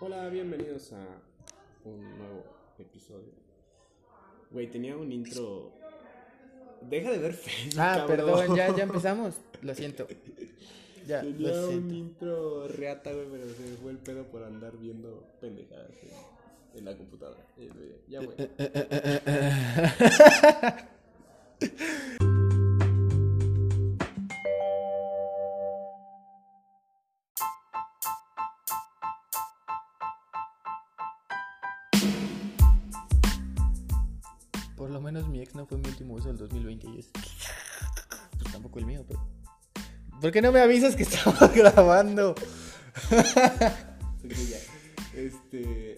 Hola, bienvenidos a un nuevo episodio. Güey, tenía un intro. Deja de ver Facebook. Ah, cabrón. perdón, ya, ya empezamos. Lo siento. Ya, Tenía lo un intro reata, güey, pero se me fue el pedo por andar viendo pendejadas en, en la computadora. Eh, Ya, güey. último beso del 2020 y es. Pues tampoco el mío, pero. ¿Por qué no me avisas que estamos grabando? Este.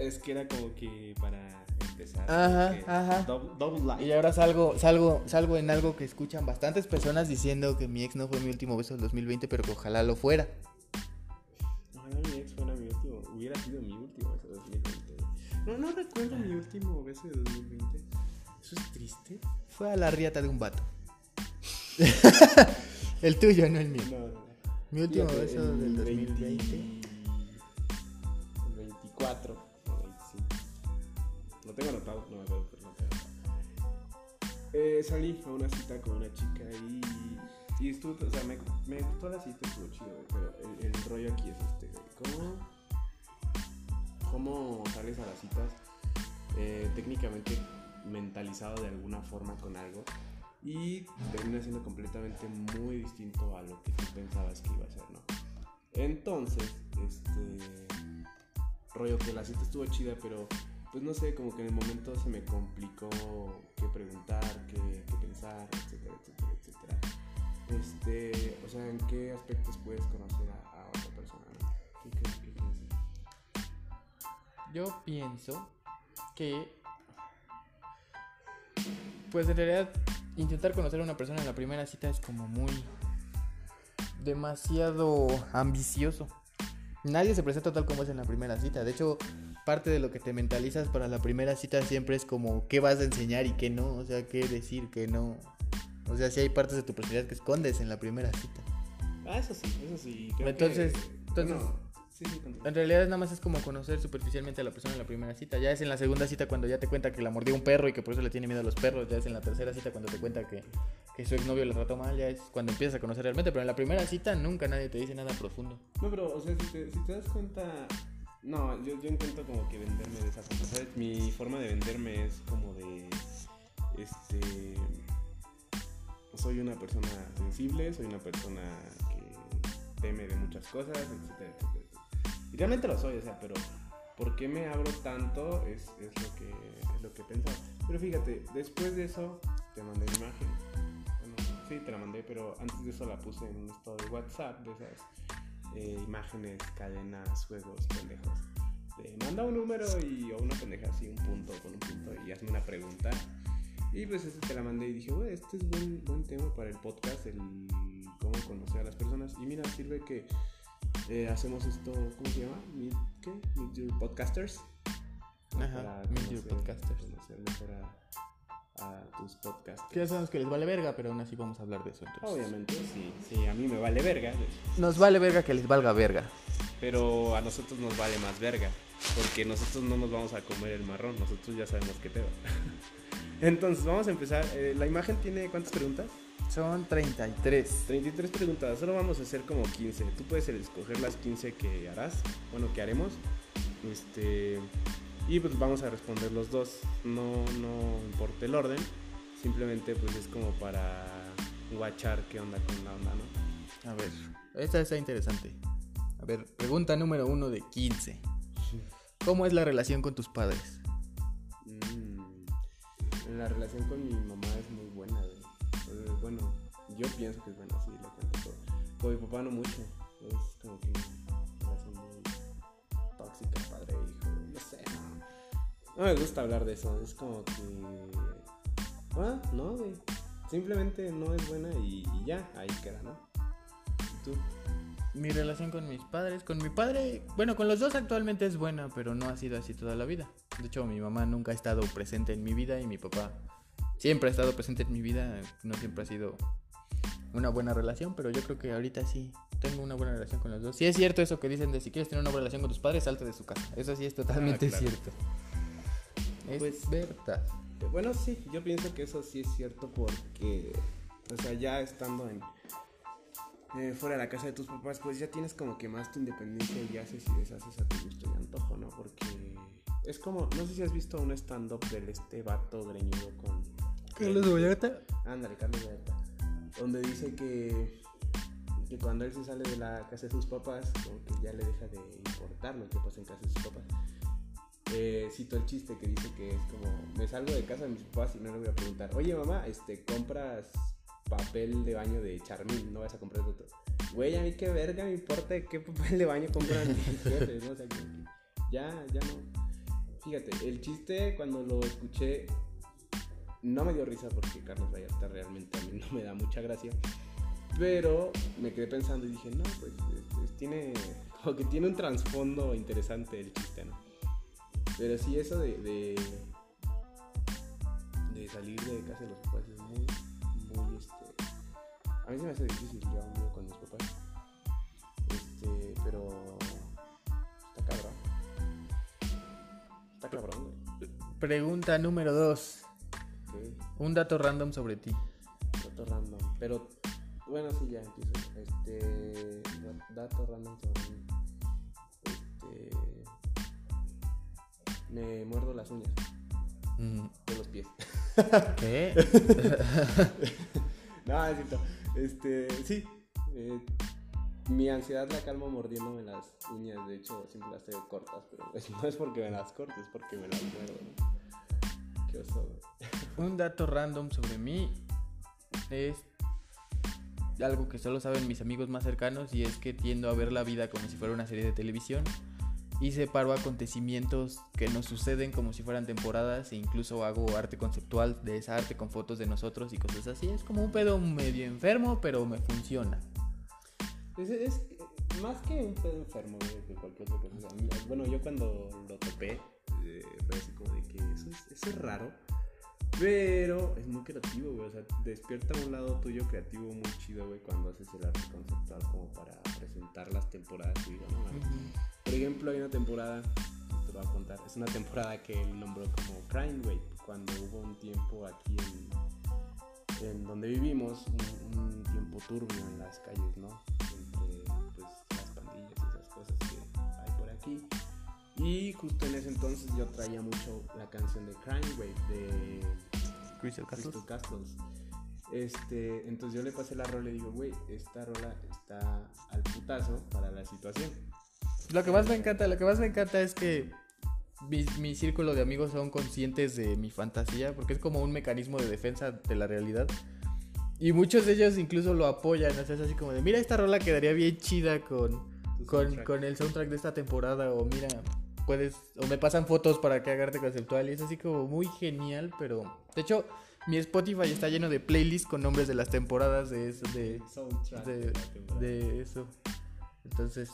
es que era como que para empezar. Ajá, ajá. Double, double like. Y ahora salgo, salgo, salgo en algo que escuchan bastantes personas diciendo que mi ex no fue mi último beso del 2020, pero que ojalá lo fuera. Ojalá mi ex fuera mi último. Hubiera sido mi último beso de 2020. No, no recuerdo mi último beso de 2020. Eso es triste. Fue a la riata de un vato. el tuyo, no el mío. No, no, no. Mi último Fíjate, beso el del 20 2020. El 24 o 25. Lo tengo anotado, no me acuerdo, pero no tengo anotado. Eh, salí a una cita con una chica y. Y estuvo, o sea, me, me gustó la cita, estuvo chido, güey, pero el, el rollo aquí es este, güey. ¿Cómo, cómo sales a las citas eh, técnicamente mentalizado de alguna forma con algo y termina siendo completamente muy distinto a lo que tú pensabas que iba a ser, ¿no? Entonces, este rollo que la cita estuvo chida, pero pues no sé, como que en el momento se me complicó qué preguntar, qué, qué pensar, etcétera, etcétera, etcétera. Este, o sea, en qué aspectos puedes conocer a, a otra persona. ¿Qué, crees? Yo pienso que. Pues en realidad, intentar conocer a una persona en la primera cita es como muy. demasiado ambicioso. Nadie se presenta tal como es en la primera cita. De hecho, parte de lo que te mentalizas para la primera cita siempre es como qué vas a enseñar y qué no. O sea, qué decir, qué no. O sea, si hay partes de tu personalidad que escondes en la primera cita. Ah, eso sí, eso sí. creo Entonces- que- entonces- bueno, sí, sí, continúa. En realidad nada más es como conocer superficialmente a la persona en la primera cita. Ya es en la segunda cita cuando ya te cuenta que la mordió un perro y que por eso le tiene miedo a los perros. Ya es en la tercera cita cuando te cuenta que, que su exnovio la trató mal. Ya es cuando empiezas a conocer realmente. Pero en la primera cita nunca nadie te dice nada profundo. No, pero, o sea, si te, si te das cuenta. No, yo, yo intento como que venderme de esa forma. ¿Sabes? Mi forma de venderme es como de. Este. Soy una persona sensible, soy una persona que teme de muchas cosas, etcétera, etcétera. Y realmente lo soy, o sea, pero. ¿Por qué me abro tanto? Es, es lo que es que pensaba. Pero fíjate, después de eso te mandé la imagen. Sí, te la mandé, pero antes de eso la puse en un estado de WhatsApp de esas eh, imágenes, cadenas, juegos, pendejos. Te manda un número y, o una pendeja así, un punto con un punto y hazme una pregunta. Y pues este te la mandé y dije, güey, este es buen, buen tema para el podcast, el cómo conocer a las personas. Y mira, sirve que eh, hacemos esto, ¿cómo se llama? Meet, ¿Qué? Meet Your Podcasters. Ajá, Para Meet Your Podcasters. Conocer mejor a, a tus podcasters. Que ya sabemos que les vale verga, pero aún así vamos a hablar de eso. Entonces. Obviamente, sí, sí, a mí me vale verga. Nos vale verga que les valga verga. Pero a nosotros nos vale más verga. Porque nosotros no nos vamos a comer el marrón. Nosotros ya sabemos qué pedo. Entonces, vamos a empezar. Eh, la imagen tiene cuántas preguntas? Son 33. 33 preguntas. Solo vamos a hacer como 15. Tú puedes escoger las 15 que harás. Bueno, que haremos. Este. Y pues vamos a responder los dos. No, no importa el orden. Simplemente pues es como para guachar qué onda con la onda, ¿no? A ver, esta está interesante. A ver, pregunta número uno de 15. ¿Cómo es la relación con tus padres? Mm, la relación con mi mamá es muy buena, Bueno, yo pienso que es buena, sí, le cuento todo. Con mi papá no mucho. Es como que relación muy tóxica, padre hijo. No sé, no. Me gusta hablar de eso. Es como que. Ah, no, güey. Simplemente no es buena y, y ya, ahí queda, ¿no? ¿Y tú? Mi relación con mis padres, con mi padre, bueno, con los dos actualmente es buena, pero no ha sido así toda la vida. De hecho, mi mamá nunca ha estado presente en mi vida y mi papá siempre ha estado presente en mi vida, no siempre ha sido una buena relación, pero yo creo que ahorita sí tengo una buena relación con los dos. Sí es cierto eso que dicen de si quieres tener una buena relación con tus padres, salte de su casa. Eso sí es totalmente claro. cierto. Es Pues- verdad. Eh, Bueno, sí, yo pienso que eso sí es cierto porque, o sea, ya estando en eh, fuera de la casa de tus papás, pues ya tienes como que más tu independencia y haces y deshaces a tu gusto y antojo, ¿no? Porque es como, no sé si has visto un stand-up del este vato greñudo con... Vallarta. Ándale, Carlos Vallarta. Donde dice que, que cuando él se sale de la casa de sus papás, como que ya le deja de importar lo que pasa en casa de sus papás. Eh, cito el chiste que dice que es como, me salgo de casa de mis papás y no le voy a preguntar, oye mamá, este, compras papel de baño de Charmín, no vas a comprar de otro. Güey, a mí qué verga me importa de qué papel de baño compran mis jefes, ¿no? O sea, que ya, ya no. Fíjate, el chiste cuando lo escuché no me dio risa porque Carlos Vallarta realmente a mí no me da mucha gracia. Pero me quedé pensando y dije, no, pues es- es- tiene, como que tiene un trasfondo interesante el chiste, ¿no? Pero sí, eso de, de, salir de casa de los papás es muy, muy, este... A mí se me hace difícil, yo vivo con mis papás. Este, pero... Está cabrón. Está cabrón, güey. Pregunta número 2. Un dato random sobre ti. Dato random. Pero bueno, sí, ya empiezo. Este. da- Dato random sobre mí. Este. Me muerdo las uñas Mm, de los pies. ¿Qué? no, es cierto. Este. Sí. eh, mi ansiedad la calmo mordiéndome las uñas. De hecho, siempre las tengo cortas. Pero no es porque me las corte, es porque me las muerdo, ¿no? Un dato random sobre mí es algo que solo saben mis amigos más cercanos y es que tiendo a ver la vida como si fuera una serie de televisión y separo acontecimientos que nos suceden como si fueran temporadas e incluso hago arte conceptual de esa arte con fotos de nosotros y cosas así. Es como un pedo medio enfermo, pero me funciona. Es, más que un pedo enfermo, que cualquier otra cosa. Bueno, yo cuando lo topé, fue así como de que eso es, eso es raro, pero es muy creativo, güey. O sea, despierta un lado tuyo creativo muy chido, güey, cuando haces el arte conceptual como para presentar las temporadas. Y digo, no mames. Por ejemplo, hay una temporada, te lo voy a contar, es una temporada que él nombró como Crime Wave, cuando hubo un tiempo aquí en, en donde vivimos, un, un tiempo turbio en las calles, ¿no? Entre pues, las pandillas y esas cosas que hay por aquí. Y justo en ese entonces yo traía mucho la canción de Crime Wave de Crystal Castles. Crystal Castles. Este, entonces yo le pasé la rola y le digo, güey, esta rola está al putazo para la situación. Lo que más me encanta, lo que más me encanta es que mi, mi círculo de amigos son conscientes de mi fantasía, porque es como un mecanismo de defensa de la realidad. Y muchos de ellos incluso lo apoyan, o sea, es así como de, mira, esta rola quedaría bien chida con, con, con el soundtrack de esta temporada, o mira, puedes, o me pasan fotos para que haga arte conceptual, y es así como muy genial, pero, de hecho, mi Spotify está lleno de playlists con nombres de las temporadas de eso, de, eso. Entonces,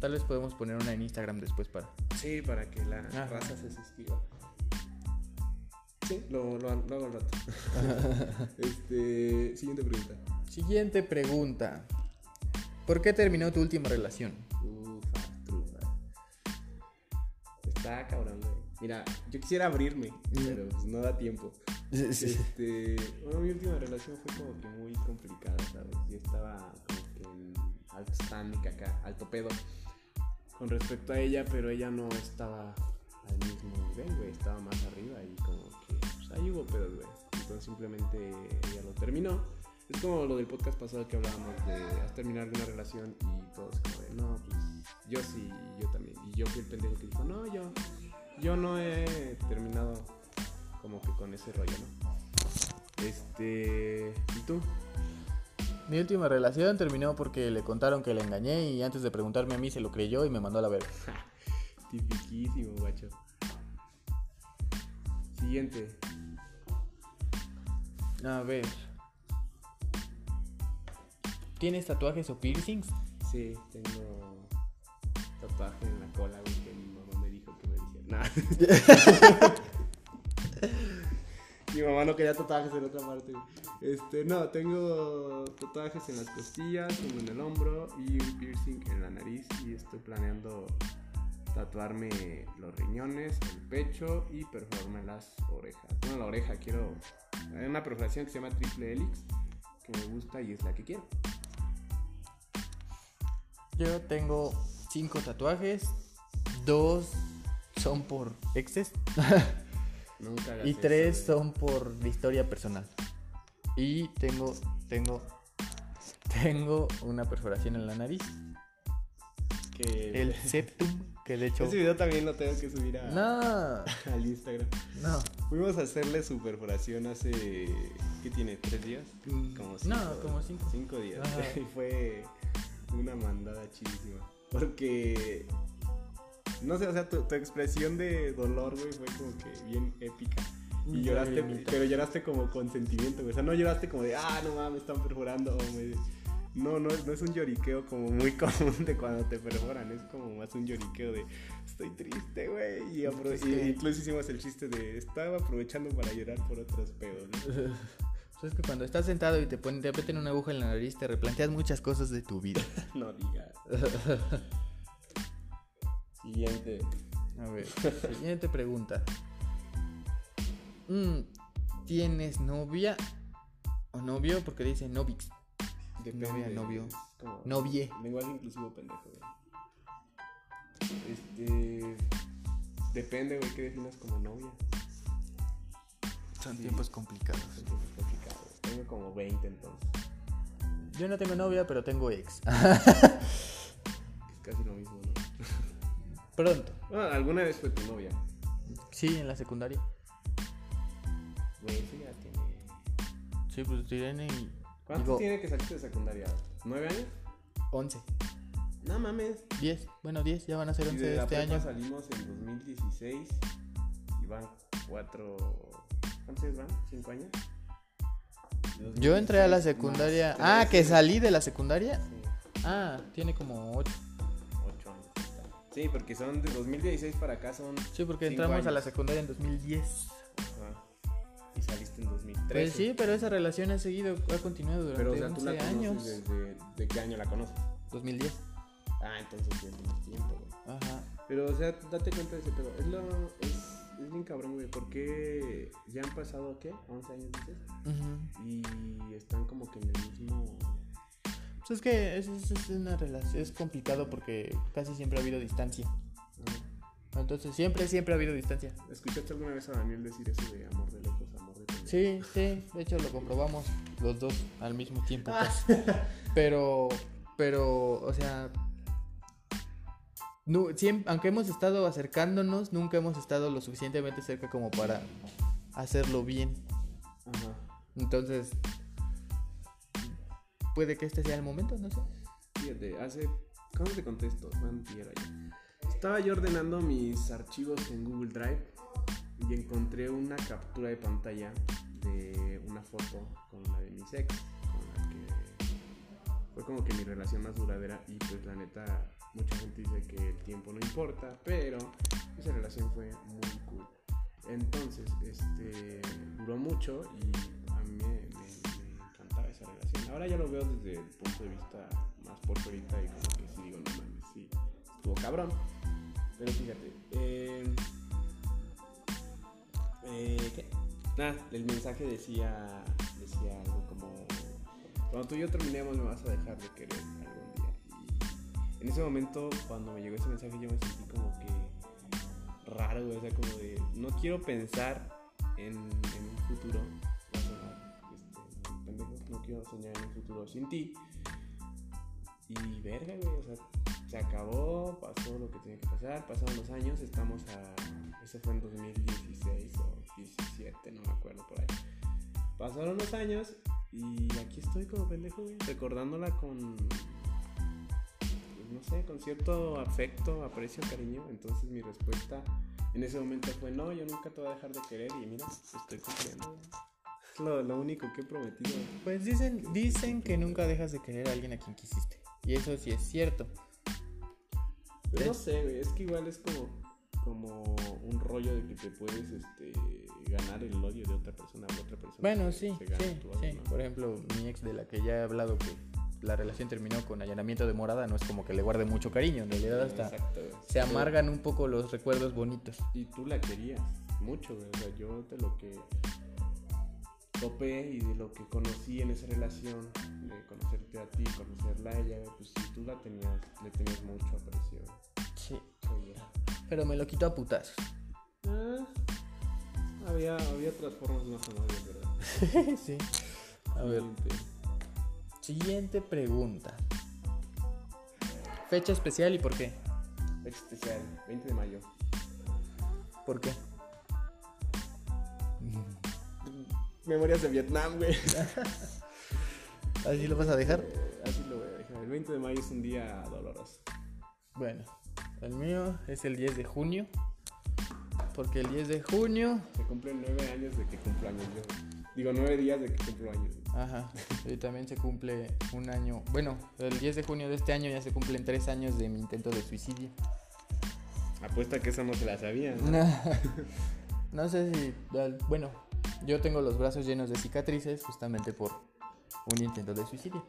tal vez podemos poner una en Instagram después para. Sí, para que la Ajá. raza se suscriba. Sí, lo, lo, lo hago al rato. este, siguiente pregunta. Siguiente pregunta. ¿Por qué terminó tu última relación? Está cabrón, güey. Mira, yo quisiera abrirme, pero pues no da tiempo. Este, bueno, mi última relación fue como que muy complicada, ¿sabes? Yo estaba como que en alto standing acá, alto pedo con respecto a ella, pero ella no estaba al mismo nivel, güey, estaba más arriba y como que, pues ahí hubo pedos, güey. Entonces simplemente ella lo terminó. Es como lo del podcast pasado que hablábamos de has terminado alguna relación y todos como de, no, pues yo sí, yo también. Y yo fui el pendejo que dijo, no, yo, yo no he terminado como que con ese rollo, ¿no? Este, ¿y tú? Mi última relación terminó porque le contaron que le engañé y antes de preguntarme a mí se lo creyó y me mandó a la verga. Tipiquísimo, guacho. Siguiente. A ver. ¿Tienes tatuajes o piercings? Sí, tengo tatuaje en la cola, güey, que mi mamá me dijo que me dijera. Nah. mi mamá no quería tatuajes en otra parte. Este, no, tengo tatuajes en las costillas, uno en el hombro y un piercing en la nariz. Y estoy planeando tatuarme los riñones, el pecho y perforarme las orejas. No, la oreja, quiero. Hay una perforación que se llama triple helix que me gusta y es la que quiero. Yo tengo cinco tatuajes, dos son por exes Nunca y tres son por historia personal. Y tengo, tengo, tengo una perforación en la nariz, Que el septum, que de hecho... Ese video también lo tengo que subir a, No, al Instagram. no. Fuimos a hacerle su perforación hace. ¿Qué tiene? ¿Tres días? Como Mm, No, como cinco. Cinco días. Y fue una mandada chidísima. Porque. No sé, o sea, tu, tu expresión de dolor, güey, fue como que bien épica. Y lloraste, pero lloraste como con sentimiento, güey. O sea, no lloraste como de, ah, no mames, me están perforando. o me- No, no, no es un lloriqueo como muy común de cuando te perforan. Es como más un lloriqueo de, estoy triste, güey. Y, apro- y incluso hicimos el chiste de, estaba aprovechando para llorar por otros pedos. ¿no? Pues es que cuando estás sentado y te ponen, te meten una aguja en la nariz, te replanteas muchas cosas de tu vida. No digas. Siguiente. A ver, siguiente pregunta. Mm, ¿Tienes novia o novio? Porque dice novix. Novia, novio. Novie. Lenguaje inclusivo pendejo, güey. Este. Depende, güey, qué definas como novia. Son Sí. tiempos complicados. Entonces es complicado. Tengo como 20 entonces. Yo no tengo novia, pero tengo ex. Es casi lo mismo, ¿no? Pronto. Bueno, alguna vez fue tu novia. Sí, en la secundaria. Güey, eso ya tiene. Sí, pues Irene y... ¿Cuánto Digo- tiene que salirte de secundaria? ¿Nueve años? 11. No mames. 10. Bueno, 10. Ya van a ser Y 11 de la este prepa año. salimos en 2016 y van cuatro... ¿Cuántos años van? ¿Cinco años? Yo entré a la 2016 secundaria... Ah, que salí de la secundaria. Sí, Ah, tiene como 8. ocho años. Sí, porque son de 2016 para acá son... Sí, porque entramos a la años. secundaria en 2010. Ajá. Y saliste en 2013. Pues sí, pero esa relación ha seguido, ha continuado durante Pero o sea, tú 11 la conoces años. desde... ¿De qué año la conoces? 2010. Ah, entonces ya tienes tiempo, güey. Ajá. Pero, o sea, date cuenta de ese pedo. Es, lo, es, es bien cabrón, güey. Porque ya han pasado, ¿qué? 11 años, dices. Y están como que en el mismo. Pues es que es, es- es una relación, es complicado porque casi siempre ha habido distancia. Ah. Entonces siempre, siempre ha habido distancia. ¿Escuchaste alguna vez a Daniel decir eso de amor de lejos, amor de pendejo? Sí, sí, de hecho lo comprobamos los dos al mismo tiempo. casi. Pero, pero, o sea, nu- siem- aunque hemos estado acercándonos, nunca hemos estado lo suficientemente cerca como para hacerlo bien. Ajá. Entonces, puede que este sea el momento, no sé. Fíjate, hace. ¿Cómo te contesto? Estaba yo ordenando mis archivos en Google Drive y encontré una captura de pantalla de una foto con una de mis ex, con la que fue como que mi relación más duradera y pues la neta mucha gente dice que el tiempo no importa, pero esa relación fue muy cool. Entonces, este duró mucho y a mí me, encantaba esa relación. Ahora ya lo veo desde el punto de vista más por ahorita y como que sí digo, no mames, sí, estuvo cabrón. Pero fíjate, eh, eh, ¿qué? Nada, el mensaje decía, decía algo como, cuando tú y yo terminemos me vas a dejar de querer en ese momento, cuando me llegó ese mensaje, yo me sentí como que raro, güey, o sea, como de, no quiero pensar en, un futuro, este, no quiero soñar en un futuro sin ti. Y verga, güey, o sea, se acabó, pasó lo que tenía que pasar, pasaron los años, estamos a. Eso fue en 2016 o 17, no me acuerdo por ahí. Pasaron los años y aquí estoy como pendejo, güey, recordándola con. Pues, no sé, con cierto afecto, aprecio, cariño. Entonces mi respuesta en ese momento fue: No, yo nunca te voy a dejar de querer y mira, estoy cumpliendo. Es lo, lo único que he prometido. Pues dicen, dicen que nunca dejas de querer a alguien a quien quisiste. Y eso sí es cierto. Pero no Es- sé, güey, es que igual es como. como un rollo de que te puedes este, ganar el odio de otra persona otra persona. Bueno, sí, sí, sí. ¿no? Por ejemplo, mi ex de la que ya he hablado que la relación terminó con allanamiento de morada, no es como que le guarde mucho cariño, en realidad hasta Exacto, se amargan un poco los recuerdos bonitos. Y tú la querías mucho. O sea, yo de lo que topé y de lo que conocí en esa relación, de conocerte a ti, conocerla a ella, pues si tú la tenías, le tenías mucho aprecio. Sí. Pero me lo quitó a putazos. Ah, había, había otras formas más amables, ¿verdad? sí. A ver, Siguiente. pregunta. Fecha especial y por qué? Fecha especial, 20 de mayo. ¿Por qué? Memorias de Vietnam, güey. ¿Así lo vas a dejar? Eh, Así lo voy a dejar. El 20 de mayo es un día doloroso. Bueno, el mío es el 10 de junio. Porque el 10 de junio. Se cumplen nueve años de que cumplo años yo. Digo, nueve días de que cumplo años. Ajá. Y también se cumple un año. Bueno, el 10 de junio de este año ya se cumplen tres años de mi intento de suicidio. Apuesta que eso no se la sabía. No sé si. Bueno, yo tengo los brazos llenos de cicatrices justamente por un intento de suicidio.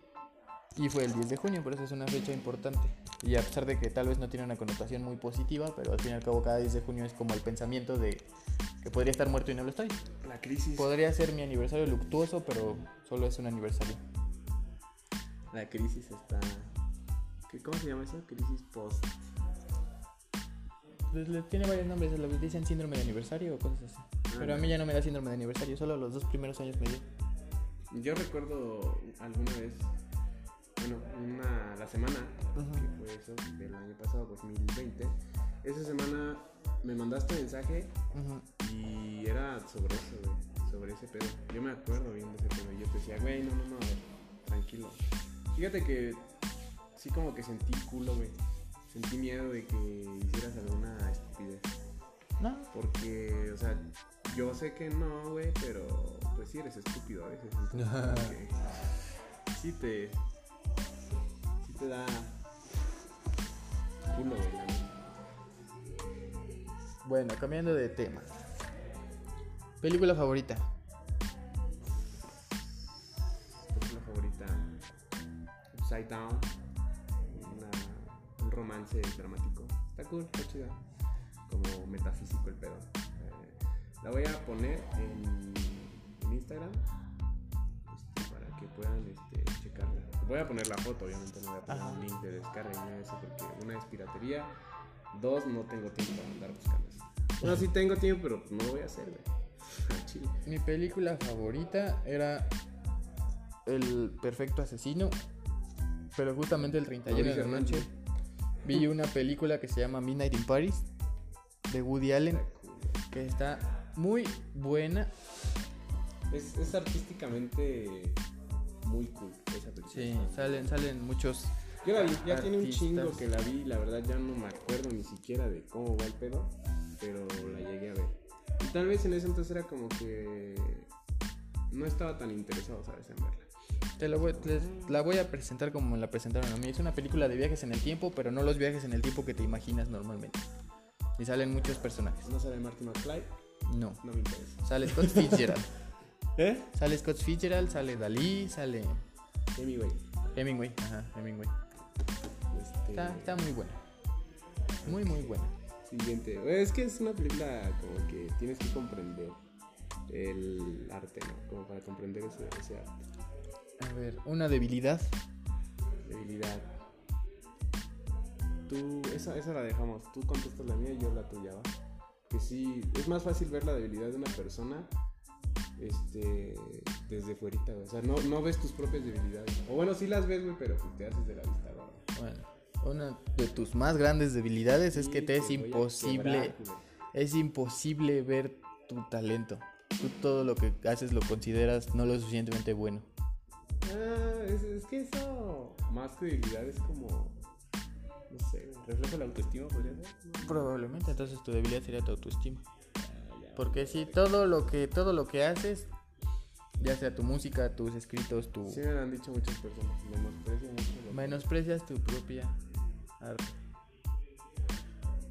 Y fue el 10 de junio, por eso es una fecha importante. Y a pesar de que tal vez no tiene una connotación muy positiva, pero al fin y al cabo cada 10 de junio es como el pensamiento de que podría estar muerto y no lo estoy. La crisis. Podría ser mi aniversario luctuoso, pero solo es un aniversario. La crisis está. ¿Qué, ¿Cómo se llama eso? Crisis post. Pues le tiene varios nombres, se lo dicen síndrome de aniversario o cosas así. Pero a mí ya no me da síndrome de aniversario, solo los dos primeros años me dio. Yo recuerdo alguna vez, bueno, una, la semana que fue eso, del año pasado, 2020. Esa semana me mandaste mensaje y era sobre eso, güey, sobre ese pedo. Yo me acuerdo bien de ese pedo. y Yo te decía, güey, no, no, no, tranquilo. Fíjate que sí, como que sentí culo, güey. Sentí miedo de que hicieras alguna estupidez. No, Porque, o sea, yo sé que no, güey, pero pues sí eres estúpido a veces. Entonces, que sí te. Te da. Culo, güey. Bueno, cambiando de tema. Película favorita. película favorita Upside Down una- un romance dramático está cool, está chida como metafísico el pedo Eh, la voy a poner en, en Instagram este, para que puedan este, checarla voy a poner la foto obviamente no voy a poner Ajá. un link de descarga ni nada de eso porque una es piratería dos no tengo tiempo para andar buscando eso bueno sí tengo tiempo pero no lo voy a hacer güey chile. Mi película favorita era El Perfecto Asesino. Pero justamente el 31 de la noche vi una película que se llama Midnight in Paris de Woody Allen. Que está muy buena. Es, es artísticamente muy cool esa película. Sí, salen, salen muchos. Yo la vi, ya tiene un artistas. chingo que la vi, la verdad ya no me acuerdo ni siquiera de cómo va el pedo, pero la llegué a ver. Y tal vez en ese entonces era como que no estaba tan interesado, ¿sabes? En verla. Te la voy, les- la voy a presentar como me la presentaron a mí. Es una película de viajes en el tiempo, pero no los viajes en el tiempo que te imaginas normalmente. Y salen muchos personajes. No sale Marty McFly, No. no me interesa. Sale Scott Fitzgerald. ¿Eh? sale Scott Fitzgerald, sale Dalí, sale Anyway. Hemingway. Ajá, Hemingway. Este, Está, está muy buena. Muy, muy buena. Siguiente. Es que es una película como que tienes que comprender el arte, ¿no? Como para comprender ese, ese arte. A ver, una debilidad. Debilidad. Tú, esa, esa la dejamos. Tú contestas la mía y yo la tuya, ¿va? Que sí, es más fácil ver la debilidad de una persona este, desde fuerita, güey. O sea, no, no ves tus propias debilidades. O bueno, sí las ves, güey, pero pues te haces de la vista. Bueno, una de tus más grandes debilidades es que te es imposible. quebrar. Es imposible ver tu talento. Tú todo lo que haces lo consideras no lo suficientemente bueno. Ah, es, es que eso, más que debilidad, es como, no sé, reflejo la autoestima, podría ser. Probablemente, entonces tu debilidad sería tu autoestima. Porque si todo lo que todo lo que haces, ya sea tu música, tus escritos, tu Sí me lo han dicho muchas personas, menosprecio mucho. lo- menosprecias tu propia arte.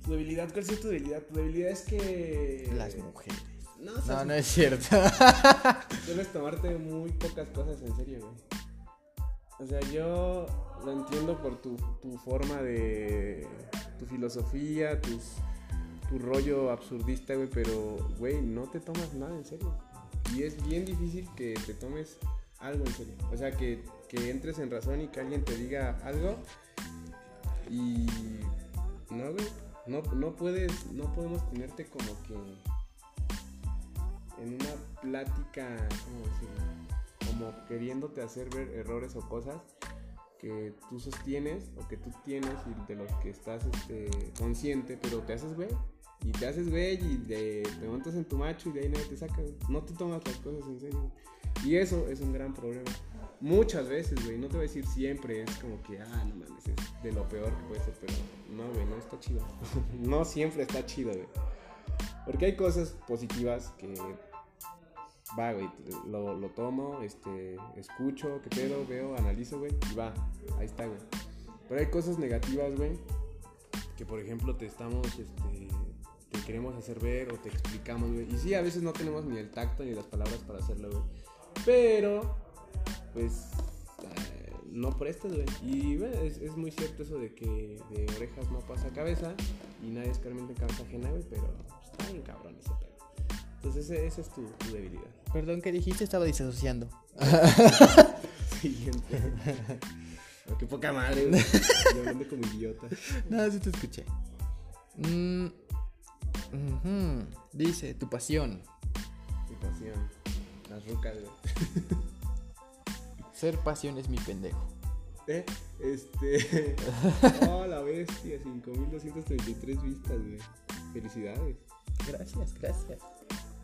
Tu debilidad, ¿cuál es tu debilidad? Tu debilidad es que. Las mujeres. No, No, seas- no es cierto. Debes tomarte muy pocas cosas en serio, güey. O sea, yo lo entiendo por tu, tu forma de. tu filosofía, tus, tu rollo absurdista, güey, pero, güey, no te tomas nada en serio. Y es bien difícil que te tomes algo en serio. O sea, que, que entres en razón y que alguien te diga algo y. no, güey. No, no puedes. no podemos tenerte como que en una plática, ¿cómo decirlo? Como queriéndote hacer ver errores o cosas que tú sostienes o que tú tienes y de los que estás este, consciente, pero te haces güey. Y te haces güey y te montas en tu macho y de ahí nadie te saca. No te tomas las cosas en serio. Y eso es un gran problema. Muchas veces, güey, no te voy a decir siempre, es como que, ah, no mames, es de lo peor que puede ser, pero no, güey, no está chido. no siempre está chido, güey. Porque hay cosas positivas que va, güey, lo, lo tomo, este, escucho, qué pedo, veo, analizo, güey, y va, ahí está, güey. Pero hay cosas negativas, güey, que por ejemplo te estamos, este, te queremos hacer ver o te explicamos, güey. Y sí, a veces no tenemos ni el tacto ni las palabras para hacerlo, güey. Pero, pues, eh, no prestes, güey. Y bueno, es, es muy cierto eso de que de orejas no pasa cabeza y nadie es en cabeza ajena, güey, pero pues, está bien cabrón ese pedo. Entonces ese- esa es tu, tu debilidad. Perdón, ¿qué dijiste? Estaba disasociando. Siguiente. Qué poca madre, güey. Yo hablando como idiota. No, sí te escuché. Dice, tu pasión. Mi pasión. Las rucas, güey. Ser pasión es mi pendejo. Eh, este. Oh, la bestia. 5233 vistas, güey. Felicidades. Gracias, gracias.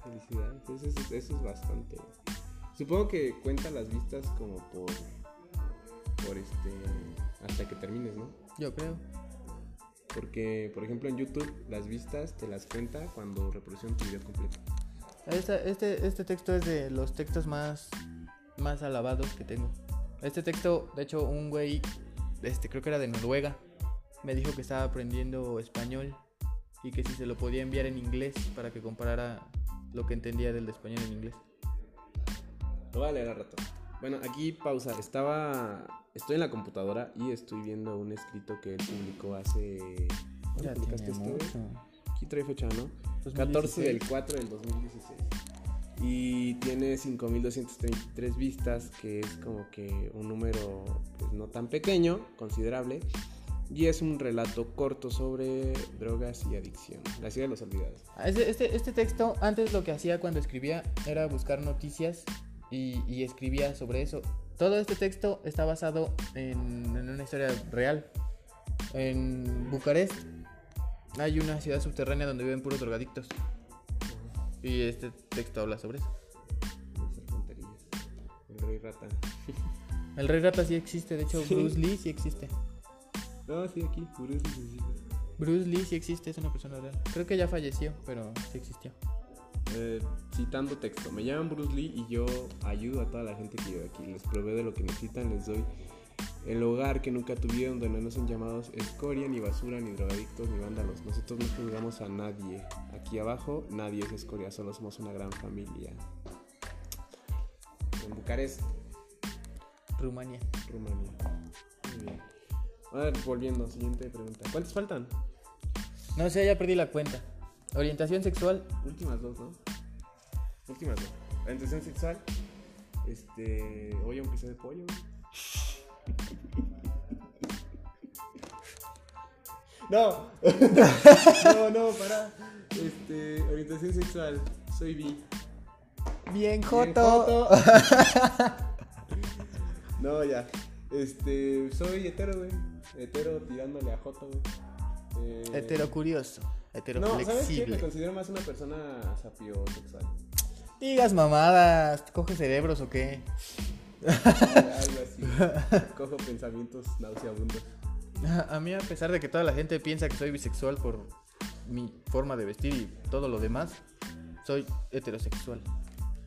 Felicidades. Eso, es- eso es bastante, güey. Supongo que cuenta las vistas como por. Por este. Hasta que termines, ¿no? Yo creo. Porque, por ejemplo, en YouTube, las vistas te las cuenta cuando reproducen tu video completo. Esta- este, este texto es de los textos más, más alabados que tengo. Este texto, de hecho, un güey, este, creo que era de Noruega, me dijo que estaba aprendiendo español y que si se lo podía enviar en inglés para que comparara lo que entendía del de español en inglés. Lo voy a leer al rato. Bueno, aquí pausa. Estaba. Estoy en la computadora y estoy viendo un escrito que él publicó hace. ¿Cuándo Ya publicaste esto. Aquí trae fecha, ¿no? 2016. 14 del 4 del 2016. Y tiene 5233 vistas, que es como que un número pues, no tan pequeño, considerable. Y es un relato corto sobre drogas y adicción. La ciudad de los olvidados. Este, este, este texto, antes lo que hacía cuando escribía era buscar noticias y, y escribía sobre eso. Todo este texto está basado en, en una historia real. En Bucarest hay una ciudad subterránea donde viven puros drogadictos. Y este texto habla sobre eso. El rey rata. El rey rata sí existe, de hecho Sí. Bruce Lee sí existe. No, sí, aquí. Bruce necesita. Bruce Lee sí existe, es una persona real. Creo que ya falleció, pero sí existió. Eh, citando texto, me llaman Bruce Lee y yo ayudo a toda la gente que vive aquí. Les proveo de lo que necesitan, les doy el hogar que nunca tuvieron, donde no son llamados escoria, ni basura, ni drogadictos, ni vándalos. Nosotros no juzgamos a nadie. Aquí abajo nadie es escoria, solo somos una gran familia. En Bucarest, Rumania. Rumania. Muy bien. A ver, volviendo, siguiente pregunta. ¿Cuántos faltan? No sé, ya perdí la cuenta. Orientación sexual. Últimas dos, ¿no? Últimas dos. Orientación sexual. Este. Oye, aunque sea de pollo. No. no, no, para. Este. Orientación sexual. Soy bi. Bien, Bien, Joto. joto. no, ya. Este. Soy hetero, güey. Hetero tirándole a Joto, güey. Eh, Hetero curioso. Hetero No, ¿sabes qué? Me considero más una persona sapiosexual. Digas mamadas. ¿Coge cerebros o qué? Algo así. Cojo pensamientos nauseabundos. A mí, a pesar de que toda la gente piensa que soy bisexual por mi forma de vestir y todo lo demás, soy heterosexual.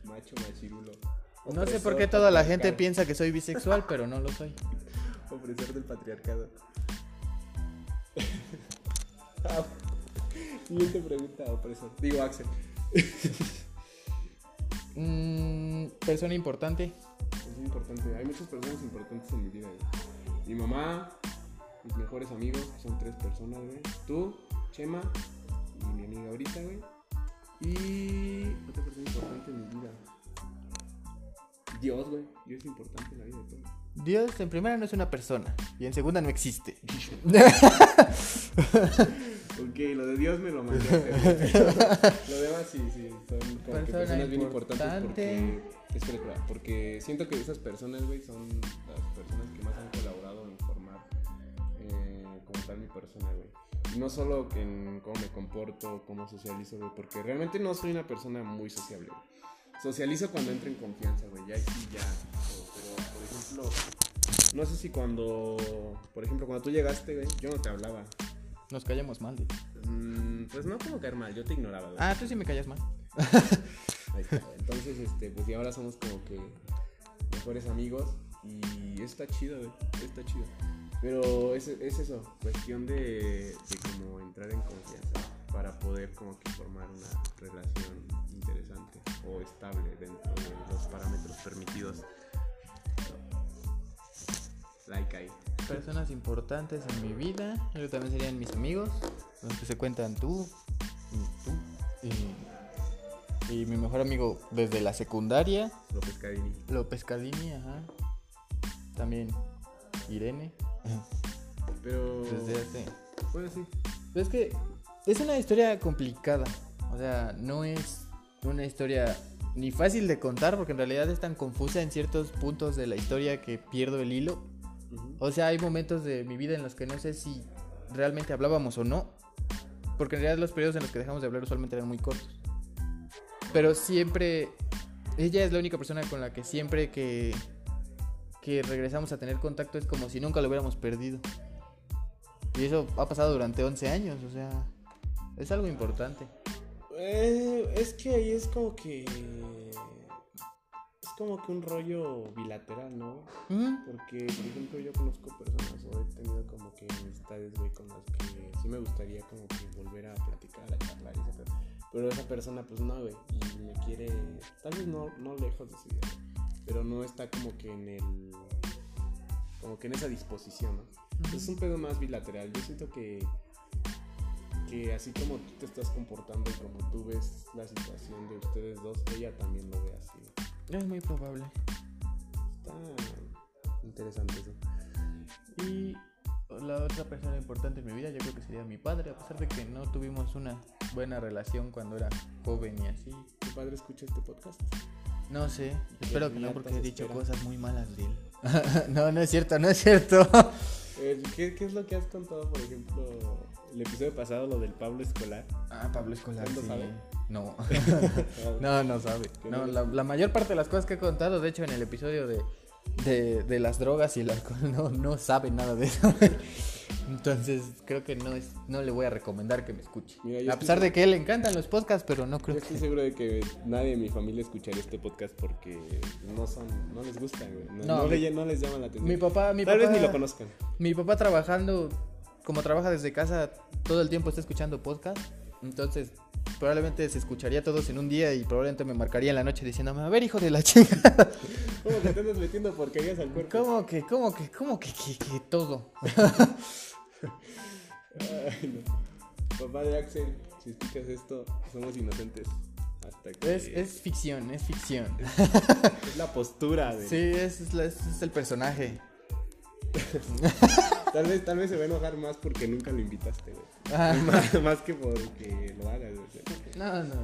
Macho machirulo. No sé por qué toda la gente piensa que soy bisexual, pero no lo soy. Opresor del patriarcado. Siguiente pregunta, opresor. Digo, Axel. Mm, persona importante. Es importante. Hay muchas personas importantes en mi vida, güey. Mi mamá, mis mejores amigos, que son tres personas, güey. Tú, Chema y mi amiga ahorita, güey. Y otra persona importante en mi vida. Dios, güey. Dios es importante en la vida de todos. Dios en primera no es una persona y en segunda no existe. Ok, lo de Dios me lo hacer. lo demás sí, sí, son como que Persona personas bien importantes importante. porque... Espera, espera, porque siento que esas personas, güey, son las personas que más han colaborado en formar eh, como tal mi persona, güey. No solo en cómo me comporto, cómo socializo, güey, porque realmente no soy una persona muy sociable, güey. Socializo cuando entro en confianza, güey, ya sí, ya. Pero, por ejemplo, no sé si cuando, por ejemplo, cuando tú llegaste, güey, yo no te hablaba. Nos callamos mal. de- Mm, pues no como caer mal, yo te ignoraba, güey. Ah, tú sí me callas mal. Ahí está, güey. Entonces, este, pues y ahora somos como que mejores amigos y está chido, güey, está chido. Pero es, es eso, cuestión de, de como entrar en confianza para poder como que formar una relación interesante o estable dentro de los parámetros permitidos. Like ahí. Personas importantes en mi vida. Ellos también serían mis amigos. Los que se cuentan tú y tú. Y, y mi mejor amigo desde la secundaria. López Cadini. López Cardini, ajá. También Irene. Pero. Desde hace. Bueno, sí. Pero es que es una historia complicada. O sea, no es una historia ni fácil de contar porque en realidad es tan confusa en ciertos puntos de la historia que pierdo el hilo. O sea, hay momentos de mi vida en los que no sé si realmente hablábamos o no. Porque en realidad los periodos en los que dejamos de hablar usualmente eran muy cortos. Pero siempre... Ella es la única persona con la que siempre que, que regresamos a tener contacto es como si nunca lo hubiéramos perdido. Y eso ha pasado durante 11 años, o sea, es algo importante. Eh, es que ahí es como que. Como que un rollo bilateral, ¿no? Porque, por ejemplo, yo conozco personas o he tenido como que amistades, güey, con las que sí me gustaría como que volver a platicar, a charlar y pedo. Pero esa persona, pues no, güey, y me quiere, tal vez no, no lejos de su vida, pero no está como que en el, como que en esa disposición, ¿no? Es un pedo más bilateral. Yo siento que, que así como tú te estás comportando y como tú ves la situación de ustedes dos, ella también lo ve así. Es muy probable. Está interesante eso. Y la otra persona importante en mi vida yo creo que sería mi padre, a pesar de que no tuvimos una buena relación cuando era joven y así. ¿Tu padre escucha este podcast? No sé, espero que no porque he dicho espera. cosas muy malas de él. no, no es cierto, no es cierto. Eh, ¿qué, ¿Qué es lo que has contado, por ejemplo, el episodio pasado, lo del Pablo escolar? Ah, Pablo Escolar, ¿Él lo sí. sabe? No. No, no sabe. No, la, la mayor parte de las cosas que he contado, de hecho en el episodio de, de, de las drogas y el alcohol, no, no sabe nada de eso. Entonces creo que no es, no le voy a recomendar que me escuche. Mira, yo a estoy pesar de que le encantan los podcasts, pero no Yo creo estoy que... seguro de que nadie de mi familia escucharía este podcast porque no son, no les gusta, güey. No, No, no mi- le- no les llama la atención. Mi papá, mi Tal papá, vez ni lo conozcan. mi papá trabajando, como trabaja desde casa, todo el tiempo está escuchando podcast. Entonces probablemente se escucharía todos en un día y probablemente me marcaría en la noche diciéndome, a ver hijo de la chica. ¿Cómo te andas metiendo porquerías al cuerpo? ¿Cómo que, cómo que, cómo que, que, que todo? Ay, no. Papá de Axel, si escuchas esto, somos inocentes. Hasta que Es, es ficción, es ficción. es la postura de. Sí, es, es la- es- es el personaje. Tal vez, tal vez se va a enojar más porque nunca lo invitaste, güey. Ah, Más, más que porque lo hagas, güey. no, no,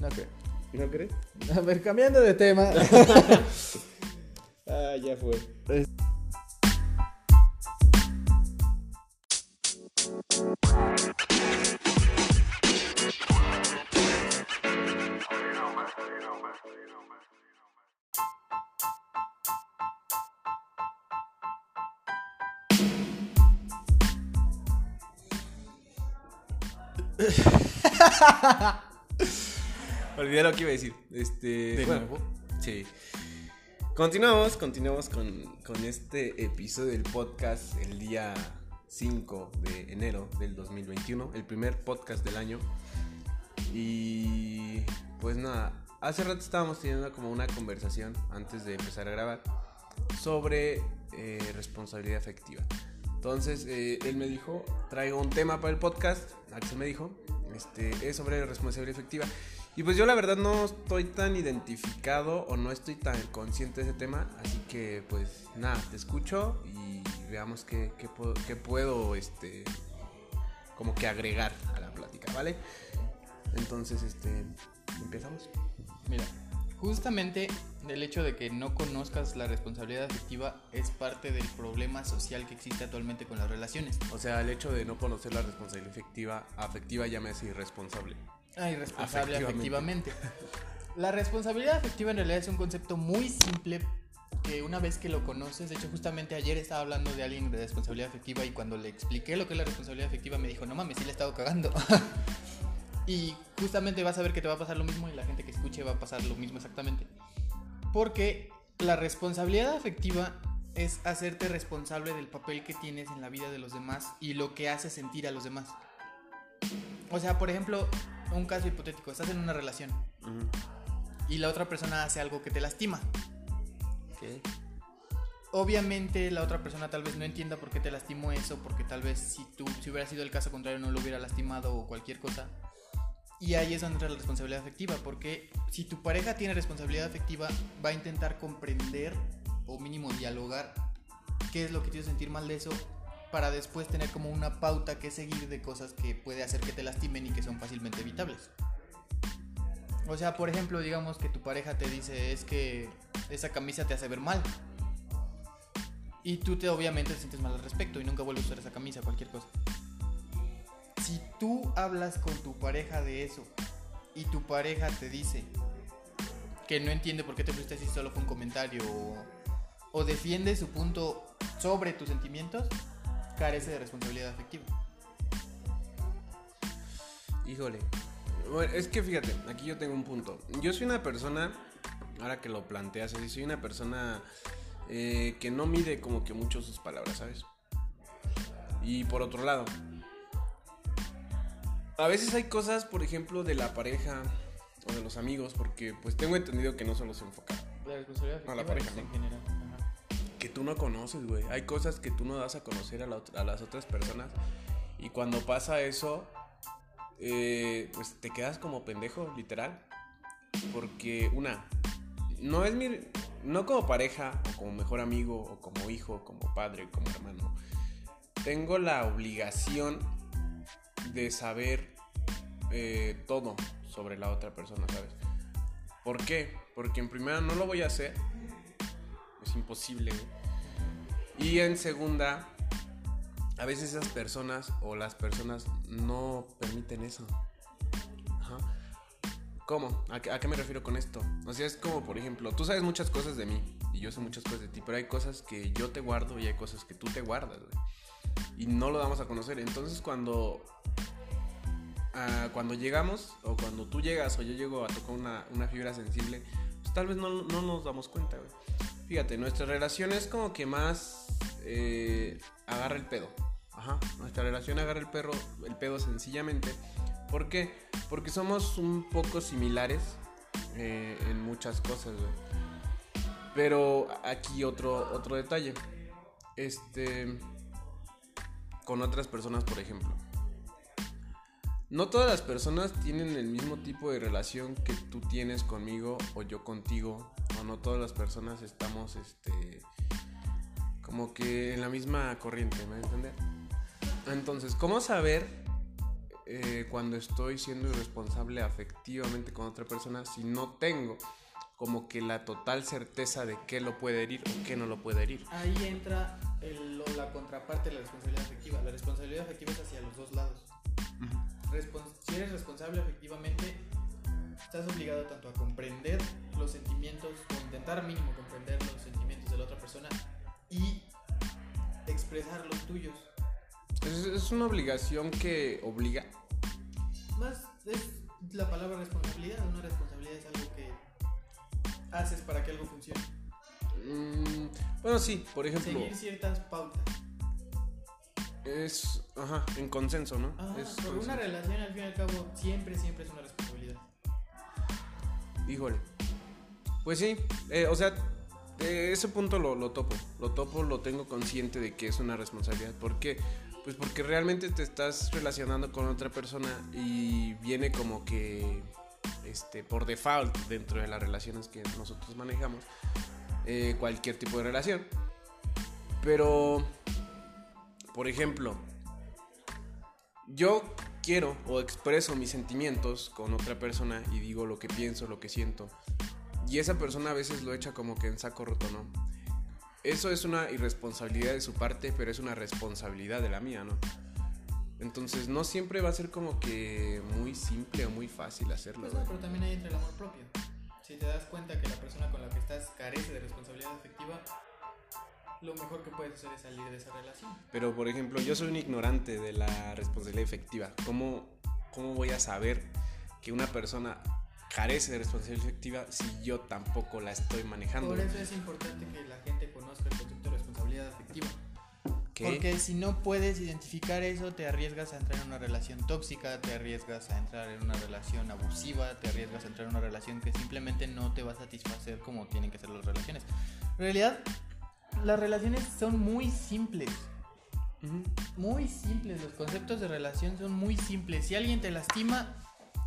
no creo. ¿No crees? A ver, cambiando de tema. Ah, ya fue. Olvidé lo que iba a decir. Este. ¿De bueno, nuevo? Sí. Continuamos, continuamos con, con este episodio del podcast el día 5 de enero del 2021, el primer podcast del año. Y pues nada, hace rato estábamos teniendo como una conversación antes de empezar a grabar sobre eh, responsabilidad afectiva. Entonces eh, él me dijo, traigo un tema para el podcast, Axel me dijo, este, es sobre responsabilidad efectiva. Y pues yo la verdad no estoy tan identificado o no estoy tan consciente de ese tema, así que pues nada, te escucho y veamos qué, qué puedo, qué puedo este, como que agregar a la plática, ¿vale? Entonces, este, empezamos. Mira, justamente el hecho de que no conozcas la responsabilidad afectiva es parte del problema social que existe actualmente con las relaciones. O sea, el hecho de no conocer la responsabilidad afectiva, afectiva ya me hace irresponsable. Ah, irresponsable afectivamente. La responsabilidad afectiva en realidad es un concepto muy simple que una vez que lo conoces, de hecho justamente ayer estaba hablando de alguien de responsabilidad afectiva y cuando le expliqué lo que es la responsabilidad afectiva me dijo, no mames, sí le he estado cagando. y justamente vas a ver que te va a pasar lo mismo y la gente que escuche va a pasar lo mismo exactamente. Porque la responsabilidad afectiva es hacerte responsable del papel que tienes en la vida de los demás y lo que hace sentir a los demás. O sea, por ejemplo, un caso hipotético, estás en una relación y la otra persona hace algo que te lastima. Obviamente la otra persona tal vez no entienda por qué te lastimó eso, porque tal vez si tú, si hubiera sido el caso contrario, no lo hubiera lastimado o cualquier cosa. Y ahí es donde entra la responsabilidad afectiva, porque si tu pareja tiene responsabilidad afectiva, va a intentar comprender o mínimo dialogar qué es lo que te hizo sentir mal de eso, para después tener como una pauta que seguir de cosas que puede hacer que te lastimen y que son fácilmente evitables. O sea, por ejemplo, digamos que tu pareja te dice es que esa camisa te hace ver mal. Y tú te obviamente te sientes mal al respecto y nunca vuelves a usar esa camisa, cualquier cosa si tú hablas con tu pareja de eso y tu pareja te dice que no entiende por qué te fuiste así, solo fue un comentario o, defiende su punto sobre tus sentimientos, carece de responsabilidad afectiva. Híjole. Bueno, es que fíjate, aquí yo tengo un punto. Yo soy una persona, ahora que lo planteas así, soy una persona eh, que no mide como que mucho sus palabras, ¿sabes? Y por otro lado, a veces hay cosas, por ejemplo, de la pareja o de los amigos, porque pues tengo entendido que no solo se enfoca a la pareja en general. Que tú no conoces, güey. Hay cosas que tú no das a conocer a, las otras personas. Y cuando pasa eso, eh, pues te quedas como pendejo, literal. Porque una, no es mi... No como pareja, o como mejor amigo, o como hijo, como padre, como hermano. Tengo la obligación de saber eh, todo sobre la otra persona, ¿sabes? ¿Por qué? Porque en primera no lo voy a hacer. Es imposible. Y en segunda, a veces esas personas o las personas no permiten eso. ¿Cómo? ¿A qué, ¿A qué, me refiero con esto? O sea, es como, por ejemplo, tú sabes muchas cosas de mí y yo sé muchas cosas de ti, pero hay cosas que yo te guardo y hay cosas que tú te guardas, güey y no lo damos a conocer. Entonces cuando, ah, cuando llegamos o cuando tú llegas o yo llego a tocar una, fibra sensible, pues tal vez no, nos damos cuenta, Fíjate, nuestra relación es como que más eh, agarra el pedo. Nuestra relación agarra el perro, el pedo sencillamente. ¿Por qué? Porque somos un poco similares eh, en muchas cosas, Pero aquí otro, otro detalle. Este con otras personas, por ejemplo. No todas las personas tienen el mismo tipo de relación que tú tienes conmigo o yo contigo. O no todas las personas estamos este como que en la misma corriente, ¿me entender? Entonces, ¿cómo saber eh, cuando estoy siendo irresponsable afectivamente con otra persona si no tengo como que la total certeza de qué lo puede herir o qué no lo puede herir? Ahí entra la contraparte de la responsabilidad afectiva. La responsabilidad afectiva es hacia los dos lados. si eres responsable efectivamente, estás obligado tanto a comprender los sentimientos o intentar mínimo comprender los sentimientos de la otra persona y expresar los tuyos. Es, una obligación que obliga. Más es la palabra responsabilidad. Una responsabilidad es algo que haces para que algo funcione. Mm, bueno, sí, por ejemplo. Seguir ciertas pautas. Es, ajá, en consenso, ¿no? Ah, es consenso. una relación, al fin y al cabo, siempre, siempre es una responsabilidad. Híjole. Pues sí, eh, o sea, eh, ese punto lo, lo topo. Lo topo, lo tengo consciente de que es una responsabilidad. ¿Por qué? Pues porque realmente te estás relacionando con otra persona y viene como que este, por default dentro de las relaciones que nosotros manejamos. eh, cualquier tipo de relación. Pero, por ejemplo, yo quiero o expreso mis sentimientos con otra persona y digo lo que pienso, lo que siento. Y esa persona a veces lo echa como que en saco roto, ¿no? Eso es una irresponsabilidad de su parte, pero es una responsabilidad de la mía, ¿no? Entonces no siempre va a ser como que muy simple o muy fácil hacerlo. Pues no, pero también hay entre el amor propio. Si te das cuenta que la persona con la que estás carece de responsabilidad afectiva, lo mejor que puedes hacer es salir de esa relación. Pero por ejemplo, yo soy un ignorante de la responsabilidad efectiva. ¿Cómo, cómo voy a saber que una persona carece de responsabilidad efectiva si yo tampoco la estoy manejando? Por eso es importante que la gente conozca el concepto de responsabilidad afectiva. ¿Qué? Porque si no puedes identificar eso, te arriesgas a entrar en una relación tóxica, te arriesgas a entrar en una relación abusiva, te arriesgas a entrar en una relación que simplemente no te va a satisfacer como tienen que ser las relaciones. En realidad, las relaciones son muy simples. Muy simples, los conceptos de relación son muy simples. Si alguien te lastima,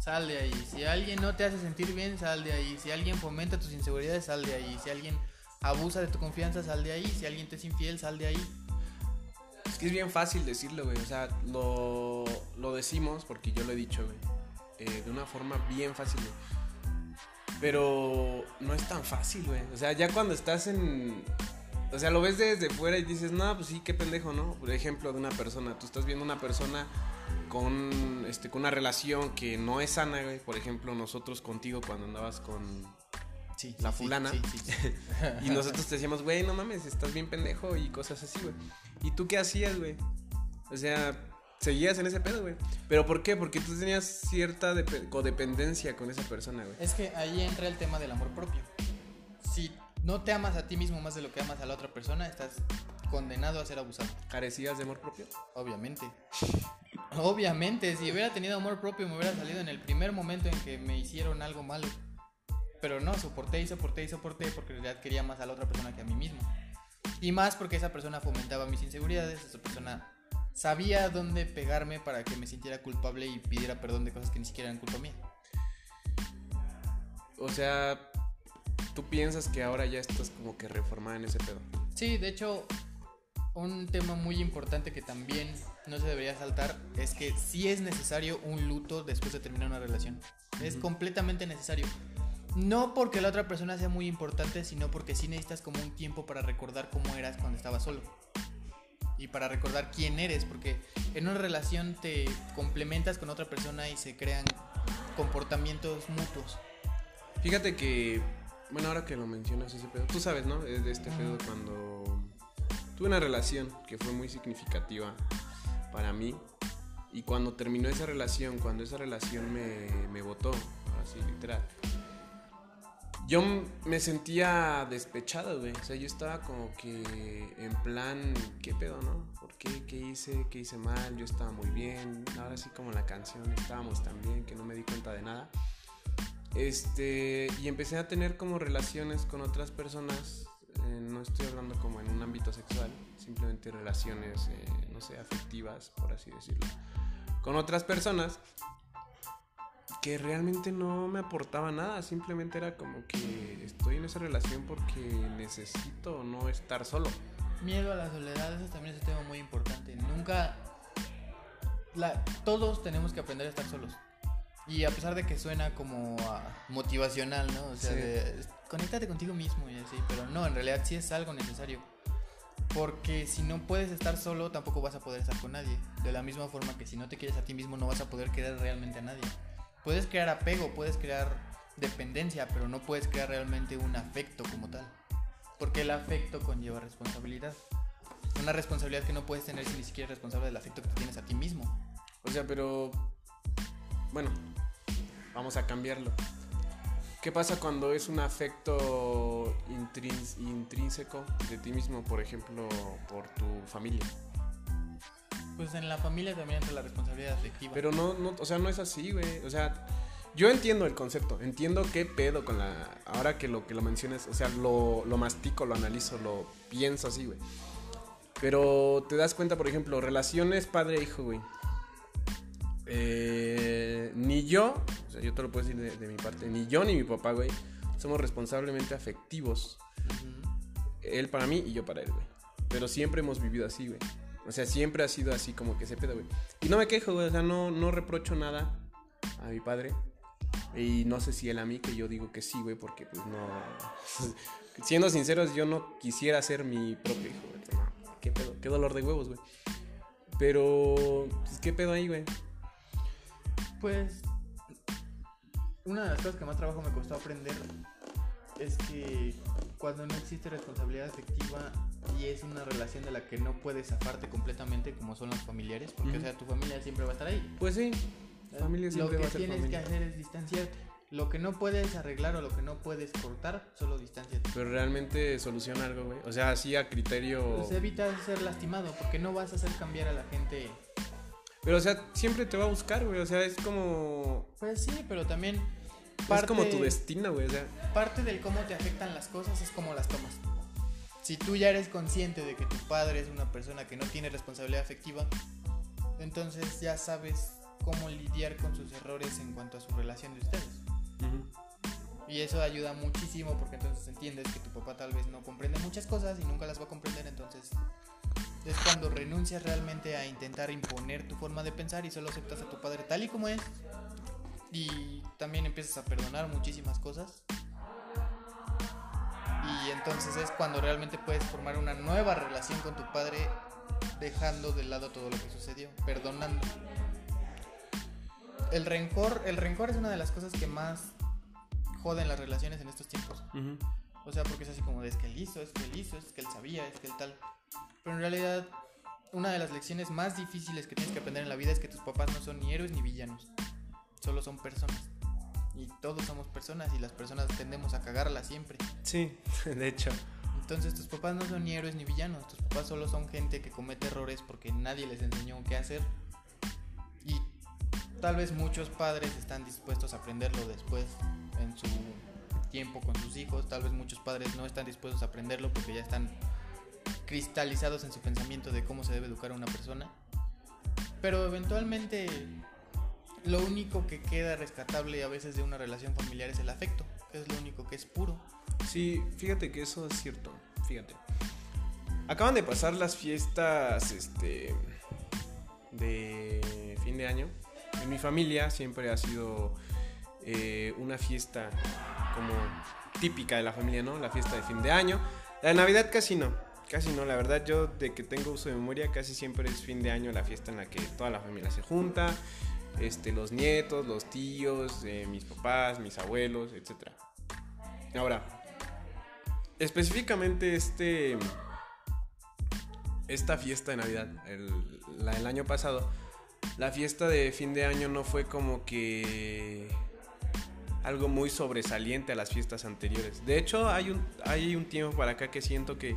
sal de ahí. Si alguien no te hace sentir bien, sal de ahí. Si alguien fomenta tus inseguridades, sal de ahí. Si alguien abusa de tu confianza, sal de ahí. Si alguien te es infiel, sal de ahí. Es que es bien fácil decirlo, güey. O sea, lo, lo decimos porque yo lo he dicho, güey. eh, de una forma bien fácil, güey. Pero no es tan fácil, güey. O sea, ya cuando estás en. O sea, lo ves desde fuera y dices, no, pues sí, qué pendejo, ¿no? Por ejemplo, de una persona. Tú estás viendo una persona con, este, con una relación que no es sana, güey. Por ejemplo, nosotros contigo cuando andabas con Sí, La fulana. Y nosotros te decíamos, güey, no mames, estás bien pendejo y cosas así, güey. ¿Y tú qué hacías, güey? O sea, seguías en ese pedo, güey. ¿Pero por qué? Porque tú tenías cierta depe- codependencia con esa persona, güey. Es que ahí entra el tema del amor propio. Si no te amas a ti mismo más de lo que amas a la otra persona, estás condenado a ser abusado. ¿Carecías de amor propio? Obviamente. Obviamente, si hubiera tenido amor propio me hubiera salido en el primer momento en que me hicieron algo malo. Pero no, soporté y soporté y soporté porque en realidad quería más a la otra persona que a mí mismo. Y más porque esa persona fomentaba mis inseguridades, esa persona sabía dónde pegarme para que me sintiera culpable y pidiera perdón de cosas que ni siquiera eran culpa mía. O sea, tú piensas que ahora ya estás como que reformada en ese pedo. Sí, de hecho, un tema muy importante que también no se debería saltar es que sí es necesario un luto después de terminar una relación. Es completamente necesario. No porque la otra persona sea muy importante, sino porque sí necesitas como un tiempo para recordar cómo eras cuando estabas solo. Y para recordar quién eres, porque en una relación te complementas con otra persona y se crean comportamientos mutuos. Fíjate que, bueno, ahora que lo mencionas ese pedo, tú sabes, ¿no? Es de este pedo cuando tuve una relación que fue muy significativa para mí. Y cuando terminó esa relación, cuando esa relación me, me botó, así literal, yo me sentía despechado, güey. O sea, yo estaba como que en plan, ¿qué pedo, no? ¿Por qué? ¿Qué hice? ¿Qué hice mal? Yo estaba muy bien. Ahora sí como la canción, estábamos tan bien que no me di cuenta de nada. Este, y empecé a tener como relaciones con otras personas. eh, no estoy hablando como en un ámbito sexual, simplemente relaciones, eh, no sé, afectivas, por así decirlo. Con otras personas que realmente no me aportaba nada, simplemente era como que estoy en esa relación porque necesito no estar solo. Miedo a la soledad, eso también es un tema muy importante. Nunca. La, todos tenemos que aprender a estar solos. Y a pesar de que suena como ah, motivacional, ¿no? O sea, Sí. de, conéctate contigo mismo y así, pero no, en realidad sí es algo necesario. Porque si no puedes estar solo, tampoco vas a poder estar con nadie. De la misma forma que si no te quieres a ti mismo, no vas a poder querer realmente a nadie. Puedes crear apego, puedes crear dependencia, pero no puedes crear realmente un afecto como tal. Porque el afecto conlleva responsabilidad. Una responsabilidad que no puedes tener si ni siquiera eres responsable del afecto que tienes a ti mismo. O sea, pero... Bueno, vamos a cambiarlo. ¿Qué pasa cuando es un afecto intrínseco de ti mismo, por ejemplo, por tu familia? Pues en la familia también entra la responsabilidad afectiva. Pero no, no, o sea, no es así, güey. O sea, yo entiendo el concepto, entiendo qué pedo con la. Ahora que lo que lo menciones, o sea, lo, lo mastico, lo analizo, lo pienso así, güey. Pero te das cuenta, por ejemplo, relaciones padre-hijo, güey. Eh, ni yo, o sea, yo te lo puedo decir de, de mi parte, ni yo ni mi papá, güey, somos responsablemente afectivos. Él para mí y yo para él, güey. Pero siempre hemos vivido así, güey. O sea, siempre ha sido así como que ese pedo, güey. Y no me quejo, güey. O sea, no, no reprocho nada a mi padre. Y no sé si él a mí, que yo digo que sí, güey, porque pues no... Siendo sinceros, yo no quisiera ser mi propio hijo, güey. Qué pedo, qué dolor de huevos, güey. Pero, pues, qué pedo ahí, güey. Pues una de las cosas que más trabajo me costó aprender es que cuando no existe responsabilidad afectiva y es una relación de la que no puedes zafarte completamente como son los familiares, porque o sea, tu familia siempre va a estar ahí. Pues sí, familia lo siempre que va a tienes familia. que hacer es distanciarte. Lo que no puedes arreglar o lo que no puedes cortar, solo distanciate. Pero realmente soluciona algo, güey. O sea, así a criterio... Pues evita ser lastimado, porque no vas a hacer cambiar a la gente. Pero, o sea, siempre te va a buscar, güey. O sea, es como... Pues sí, pero también Es como tu destino, güey. O sea, parte del cómo te afectan las cosas es cómo las tomas. Si tú ya eres consciente de que tu padre es una persona que no tiene responsabilidad afectiva, entonces ya sabes cómo lidiar con sus errores en cuanto a su relación de ustedes. Y eso ayuda muchísimo porque entonces entiendes que tu papá tal vez no comprende muchas cosas y nunca las va a comprender, entonces es cuando renuncias realmente a intentar imponer tu forma de pensar y solo aceptas a tu padre tal y como es. Y también empiezas a perdonar muchísimas cosas. Y entonces es cuando realmente puedes formar una nueva relación con tu padre dejando de lado todo lo que sucedió, perdonando. El rencor, el rencor es una de las cosas que más joden las relaciones en estos tiempos. Ujú. O sea, porque es así como de es que él hizo, es que él hizo, es que él sabía, es que él tal. Pero en realidad, una de las lecciones más difíciles que tienes que aprender en la vida es que tus papás no son ni héroes ni villanos. Solo son personas. Y todos somos personas y las personas tendemos a cagarla siempre. Sí, de hecho. Entonces tus papás no son ni héroes ni villanos. Tus papás solo son gente que comete errores porque nadie les enseñó qué hacer. Y tal vez muchos padres están dispuestos a aprenderlo después en su tiempo con sus hijos. Tal vez muchos padres no están dispuestos a aprenderlo porque ya están cristalizados en su pensamiento de cómo se debe educar a una persona. Pero eventualmente lo único que queda rescatable a veces de una relación familiar es el afecto, que es lo único que es puro. Sí, fíjate que eso es cierto. Fíjate. Acaban de pasar las fiestas este, de fin de año. En mi familia siempre ha sido eh, una fiesta como típica de la familia, ¿no? La fiesta de fin de año. La Navidad casi no. Casi no, la verdad yo de que tengo uso de memoria casi siempre es fin de año la fiesta en la que toda la familia se junta, este, los nietos, los tíos, eh, mis papás, mis abuelos, etc. Ahora, específicamente este, esta fiesta de Navidad, el- la del año pasado, la fiesta de fin de año no fue como que algo muy sobresaliente a las fiestas anteriores. De hecho, hay un, hay un tiempo para acá que siento que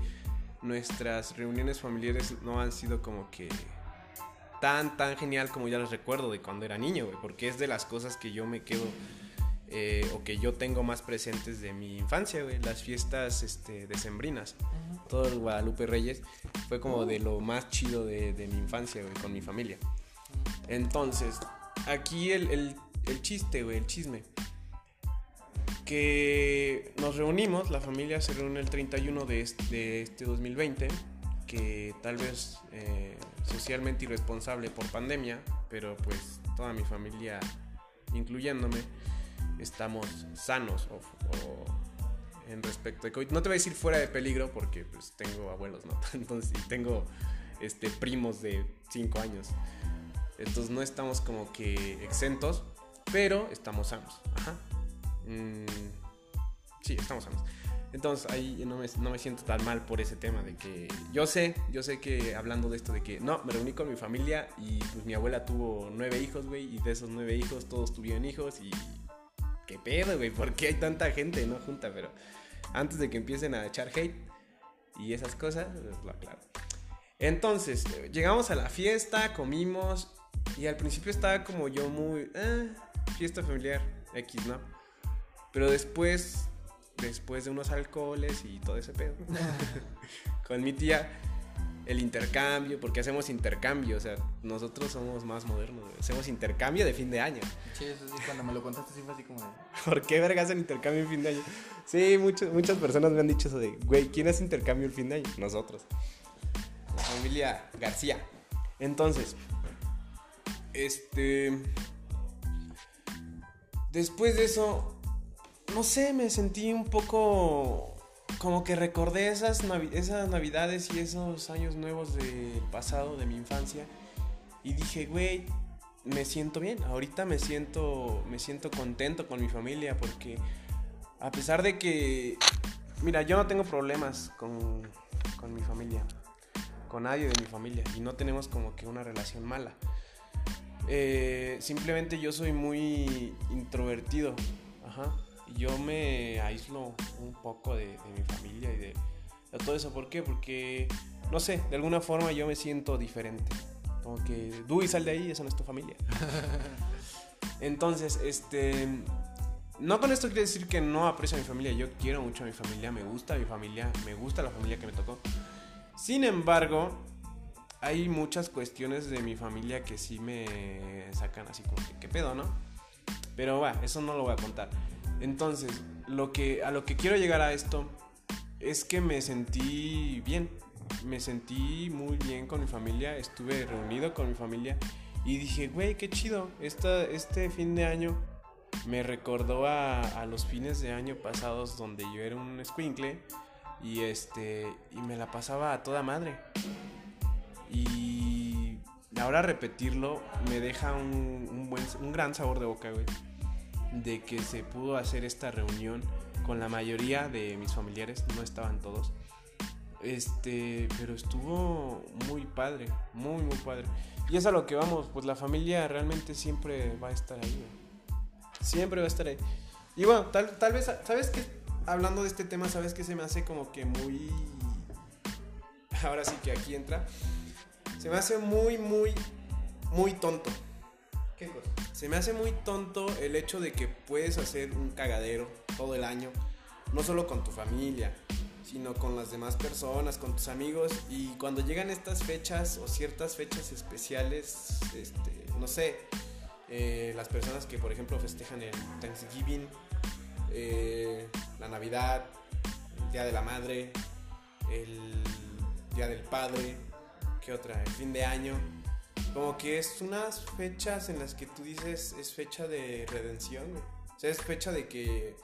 nuestras reuniones familiares no han sido como que tan, tan genial como ya las recuerdo de cuando era niño, güey, porque es de las cosas que yo me quedo eh, o que yo tengo más presentes de mi infancia, güey, las fiestas este, decembrinas. Todo el Guadalupe Reyes fue como de lo más chido de, de mi infancia, güey, con mi familia. Entonces, aquí el, el, el chiste, güey, el chisme. Que nos reunimos, la familia se reúne el 31 de este, de este 2020, que tal vez eh, socialmente irresponsable por pandemia, pero pues toda mi familia, incluyéndome, estamos sanos o, o en respecto de COVID. No te voy a decir fuera de peligro porque pues tengo abuelos, ¿no? Entonces, y tengo este, primos de 5 años. Entonces no estamos como que exentos, pero estamos sanos. Mm, sí, estamos sanos. Entonces ahí no me, siento tan mal por ese tema de que yo sé, yo sé que hablando de esto de que no, me reuní con mi familia y pues mi abuela tuvo nueve hijos, güey, y de esos nueve hijos todos tuvieron hijos y qué pedo, güey, ¿por qué hay tanta gente no junta? Pero antes de que empiecen a echar hate y esas cosas, pues lo aclaro. Entonces, llegamos a la fiesta, comimos y al principio estaba como yo muy... Eh, fiesta familiar, X, ¿no? Pero después, después de unos alcoholes y todo ese pedo, con mi tía, el intercambio, porque hacemos intercambio, o sea, nosotros somos más modernos, hacemos intercambio de fin de año. Sí, eso sí, cuando me lo contaste sí fue así como de... ¿Por qué verga hacen intercambio en fin de año? Sí, muchas muchas personas me han dicho eso de, güey, ¿quién hace intercambio el fin de año? Nosotros. La familia García. Entonces, este... Después de eso, no sé, me sentí un poco como que recordé esas, esas navidades y esos años nuevos del pasado, de mi infancia. Y dije, güey, me siento bien. Ahorita me siento, me siento contento con mi familia porque a pesar de que, mira, yo no tengo problemas con, con mi familia, con nadie de mi familia y no tenemos como que una relación mala. Eh, simplemente yo soy muy introvertido. Ajá yo me aíslo un poco de, mi familia y de, todo eso. ¿Por qué? Porque, no sé, de alguna forma yo me siento diferente. Como que, y sal de ahí, esa no es tu familia. Entonces, este... No con esto quiere decir que no aprecio a mi familia. Yo quiero mucho a mi familia, me gusta mi familia, me gusta la familia que me tocó. Sin embargo, hay muchas cuestiones de mi familia que sí me sacan así como que, ¿qué pedo, no? Pero va, eso no lo voy a contar. Entonces, lo que, a lo que quiero llegar a esto es que me sentí bien, me sentí muy bien con mi familia, estuve reunido con mi familia y dije, güey, qué chido, este fin de año me recordó a, los fines de año pasados donde yo era un squinkle y, este, y me la pasaba a toda madre. Y ahora repetirlo me deja un, un, buen, un gran sabor de boca, güey de que se pudo hacer esta reunión con la mayoría de mis familiares, no estaban todos. Este, pero estuvo muy padre, muy, muy padre. Y es a lo que vamos, pues la familia realmente siempre va a estar ahí. Siempre va a estar ahí. Y bueno, tal, tal vez, ¿sabes qué? Hablando de este tema, ¿sabes qué se me hace como que muy... Ahora sí que aquí entra. Se me hace muy, muy, muy tonto. Se me hace muy tonto el hecho de que puedes hacer un cagadero todo el año, no solo con tu familia, sino con las demás personas, con tus amigos. Y cuando llegan estas fechas o ciertas fechas especiales, este, no sé, eh, las personas que por ejemplo festejan el Thanksgiving, eh, la Navidad, el Día de la Madre, el Día del Padre, ¿qué otra? El fin de año como que es unas fechas en las que tú dices es fecha de redención, O sea, es fecha de que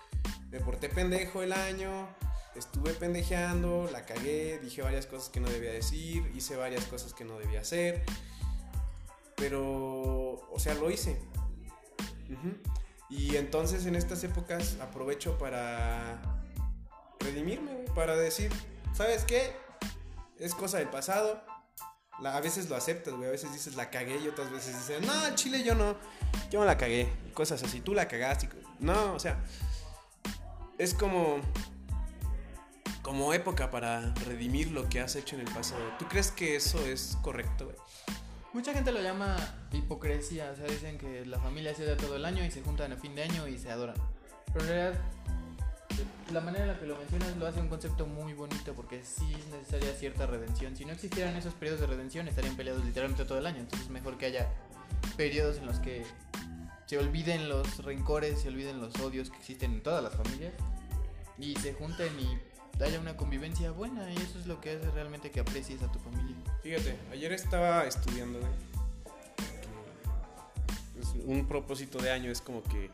me porté pendejo el año, estuve pendejeando, la cagué, dije varias cosas que no debía decir, hice varias cosas que no debía hacer. Pero, o sea, lo hice. Y entonces en estas épocas aprovecho para redimirme, para decir, ¿sabes qué? Es cosa del pasado, a veces lo aceptas, güey. A veces dices la cagué y otras veces dices, no, chile yo no. Yo no la cagué. Cosas así. Tú la cagaste. No, o sea. Es como. Como época para redimir lo que has hecho en el pasado. ¿Tú crees que eso es correcto, güey? Mucha gente lo llama hipocresía. O sea, dicen que la familia se da todo el año y se juntan a fin de año y se adoran. Pero en realidad la manera en la que lo mencionas lo hace un concepto muy bonito porque sí es necesaria cierta redención. Si no existieran esos periodos de redención, estarían peleados literalmente todo el año. Entonces es mejor que haya periodos en los que se olviden los rencores, se olviden los odios que existen en todas las familias y se junten y haya una convivencia buena y eso es lo que hace realmente que aprecies a tu familia. Fíjate, ayer estaba estudiando, un propósito de año es como que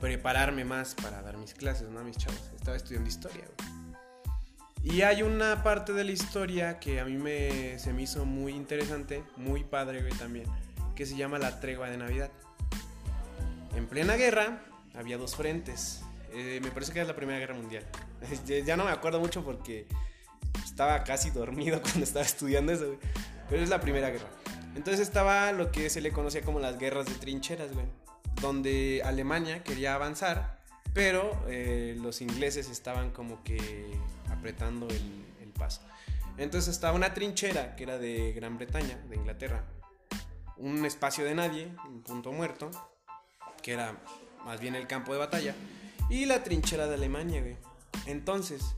prepararme más para dar mis clases, ¿no? A mis chavos. Estaba estudiando historia, Y hay una parte de la historia que a mí me, se me hizo muy interesante, muy padre, güey, también, que se llama la tregua de Navidad. En plena guerra había dos frentes. Eh, me parece que era la Primera Guerra Mundial. ya no me acuerdo mucho porque estaba casi dormido cuando estaba estudiando eso, güey. Pero es la Primera Guerra. Entonces estaba lo que se le conocía como las guerras de trincheras, güey donde Alemania quería avanzar, pero eh, los ingleses estaban como que apretando el, paso. Entonces estaba una trinchera que era de Gran Bretaña, de Inglaterra. Un espacio de nadie, un punto muerto, que era más bien el campo de batalla. Y la trinchera de Alemania, güey. Entonces,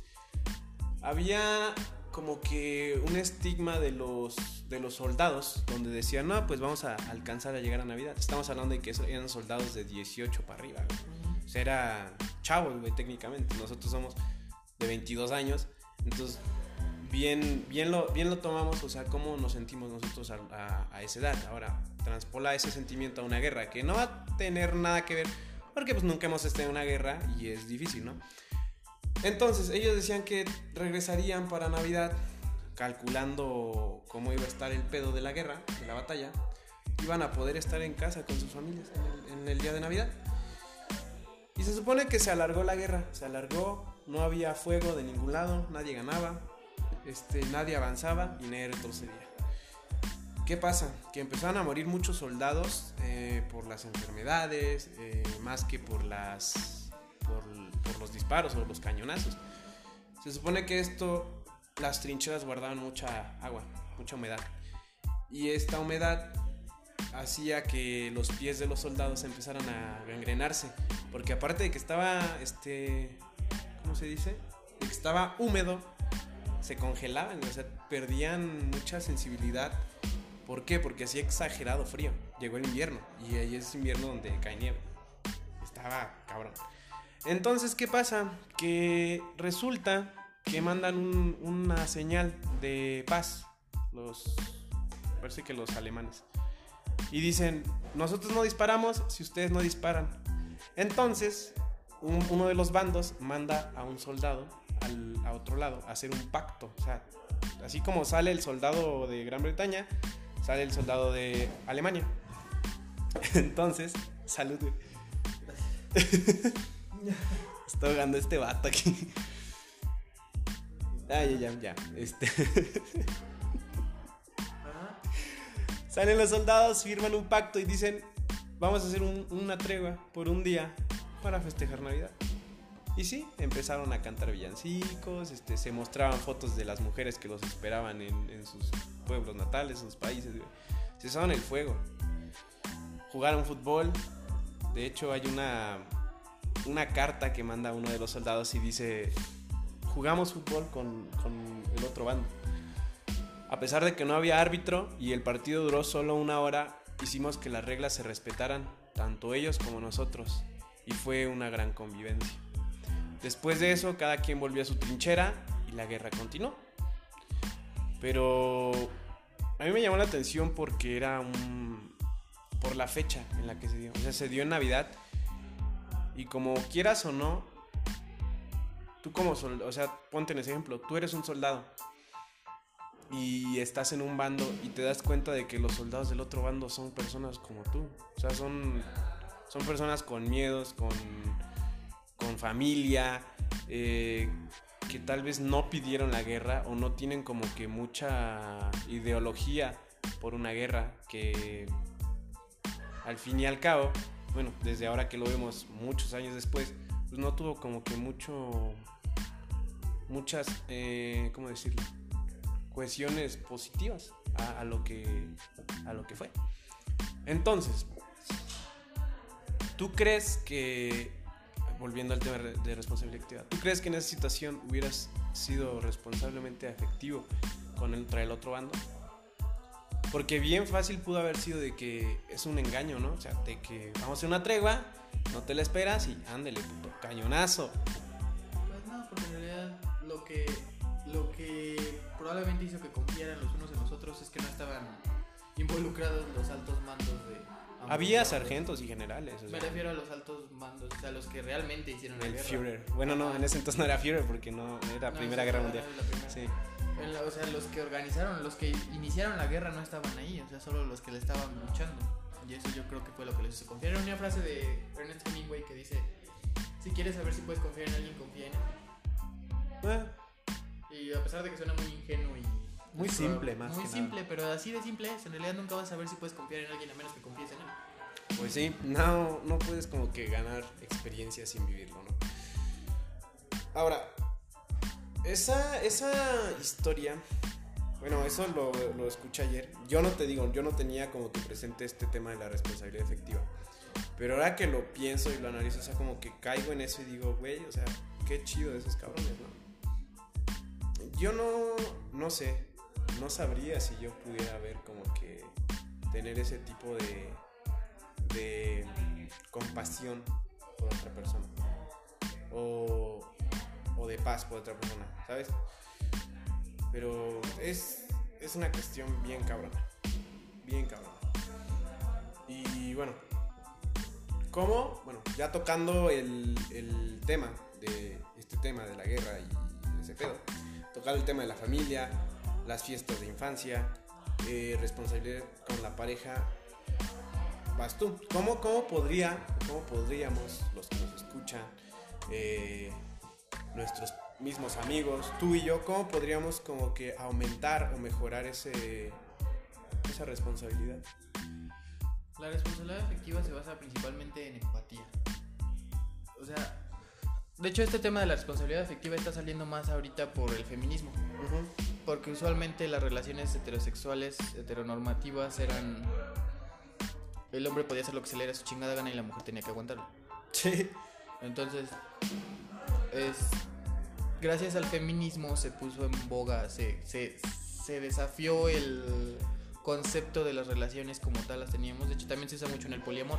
había como que un estigma de los, de los soldados, donde decían, no, pues vamos a alcanzar a llegar a Navidad. Estamos hablando de que eran soldados de 18 para arriba, güey. O sea, era chavos, güey, técnicamente. Nosotros somos de 22 años. Entonces, bien, bien, lo, bien lo tomamos, o sea, cómo nos sentimos nosotros a, a, esa edad. Ahora, transpola ese sentimiento a una guerra, que no va a tener nada que ver, porque pues nunca hemos estado en una guerra y es difícil, ¿no? Entonces, ellos decían que regresarían para Navidad, calculando cómo iba a estar el pedo de la guerra, de la batalla, iban a poder estar en casa con sus familias en el, día de Navidad. Y se supone que se alargó la guerra, se alargó, no había fuego de ningún lado, nadie ganaba, este, nadie avanzaba y nadie retrocedía. ¿Qué pasa? Que empezaron a morir muchos soldados eh, por las enfermedades, eh, más que por las. Por, los disparos o los cañonazos. Se supone que esto, las trincheras guardaban mucha agua, mucha humedad. Y esta humedad hacía que los pies de los soldados empezaran a gangrenarse. Porque aparte de que estaba, este, ¿cómo se dice? De que estaba húmedo, se congelaban, o sea, perdían mucha sensibilidad. ¿Por qué? Porque hacía exagerado frío. Llegó el invierno y ahí es invierno donde cae nieve. Estaba cabrón. Entonces, ¿qué pasa? Que resulta que mandan una señal de paz. Los. Parece que los alemanes. Y dicen: Nosotros no disparamos si ustedes no disparan. Entonces, uno de los bandos manda a un soldado al, a otro lado, hacer un pacto. O sea, así como sale el soldado de Gran Bretaña, sale el soldado de Alemania. Entonces, salud, Está ahogando este vato aquí. Ah, ya, ya, ya. Este. Salen los soldados, firman un pacto y dicen: Vamos a hacer una tregua por un día para festejar Navidad. Y sí, empezaron a cantar villancicos, este, se mostraban fotos de las mujeres que los esperaban en, sus pueblos natales, sus países. Se usaban el fuego. Jugaron fútbol. De hecho, hay una, una carta que manda uno de los soldados y dice, jugamos fútbol con, con el otro bando. A pesar de que no había árbitro y el partido duró solo una hora, hicimos que las reglas se respetaran, tanto ellos como nosotros. Y fue una gran convivencia. Después de eso, cada quien volvió a su trinchera y la guerra continuó. Pero a mí me llamó la atención porque era un... por la fecha en la que se dio. O sea, se dio en Navidad. Y como quieras o no, tú como soldado, o sea, ponte en ese ejemplo, tú eres un soldado y estás en un bando y te das cuenta de que los soldados del otro bando son personas como tú. O sea, son, son personas con miedos, con con familia, eh, que tal vez no pidieron la guerra o no tienen como que mucha ideología por una guerra que al fin y al cabo, bueno, desde ahora que lo vemos muchos años después, pues no tuvo como que mucho, muchas, eh, ¿cómo decirlo? Cohesiones positivas a, lo que, a lo que fue. Entonces, ¿tú crees que volviendo al tema de responsabilidad ¿tú crees que en esa situación hubieras sido responsablemente afectivo con el, el otro bando? Porque bien fácil pudo haber sido de que es un engaño, ¿no? O sea, de que vamos a hacer una tregua, no te la esperas y ándele, puto, cañonazo. Pues no, porque en realidad lo que, lo que probablemente hizo que confiaran los unos en los otros es que no estaban involucrados los altos mandos de, había sargentos y generales. Me refiero a los altos mandos, o sea, los que realmente hicieron la el guerra. Führer. Bueno, no, en ese entonces no era Führer porque no era la Primera Guerra Mundial. Sí. O sea, los que organizaron, los que iniciaron la guerra no estaban ahí, o sea, solo los que le estaban luchando. Y eso yo creo que fue lo que les hizo confiar. Era una frase de Ernest Hemingway que dice, si quieres saber si puedes confiar en alguien, confía en él. Ah. Y a pesar de que suena muy ingenuo y... Muy simple, más. Muy simple, pero así de simple es. En realidad nunca vas a saber si puedes confiar en alguien a menos que confíes en él. Pues sí, no, no puedes como que ganar experiencia sin vivirlo, ¿no? Ahora, esa, esa historia Bueno, eso lo, lo escuché ayer. Yo no te digo, yo no tenía como que presente este tema de la responsabilidad efectiva. Pero ahora que lo pienso y lo analizo, o sea, como que caigo en eso y digo, güey, o sea, qué chido de esos cabrones, ¿no? Yo no, no sé, no sabría si yo pudiera ver como que tener ese tipo de, de compasión por otra persona. O, o de paz por otra persona, ¿sabes? Pero es, es una cuestión bien cabrona. Bien cabrona. Y bueno, ¿cómo? Bueno, ya tocando el, el tema de este tema de la guerra y ese pedo. Tocar el tema de la familia, las fiestas de infancia, eh, responsabilidad con la pareja. Vas tú. ¿Cómo, cómo podría, cómo podríamos, los que nos escuchan, eh, nuestros mismos amigos, tú y yo, cómo podríamos como que aumentar o mejorar ese, esa responsabilidad? La responsabilidad efectiva se basa principalmente en empatía. O sea, de hecho este tema de la responsabilidad efectiva está saliendo más ahorita por el feminismo. Porque usualmente las relaciones heterosexuales, heteronormativas, eran... El hombre podía hacer lo que se le diera su chingada gana y la mujer tenía que aguantarlo. Sí. Entonces, es gracias al feminismo se puso en boga, se, se, se, desafió el concepto de las relaciones como tal las teníamos. De hecho, también se usa mucho en el poliamor.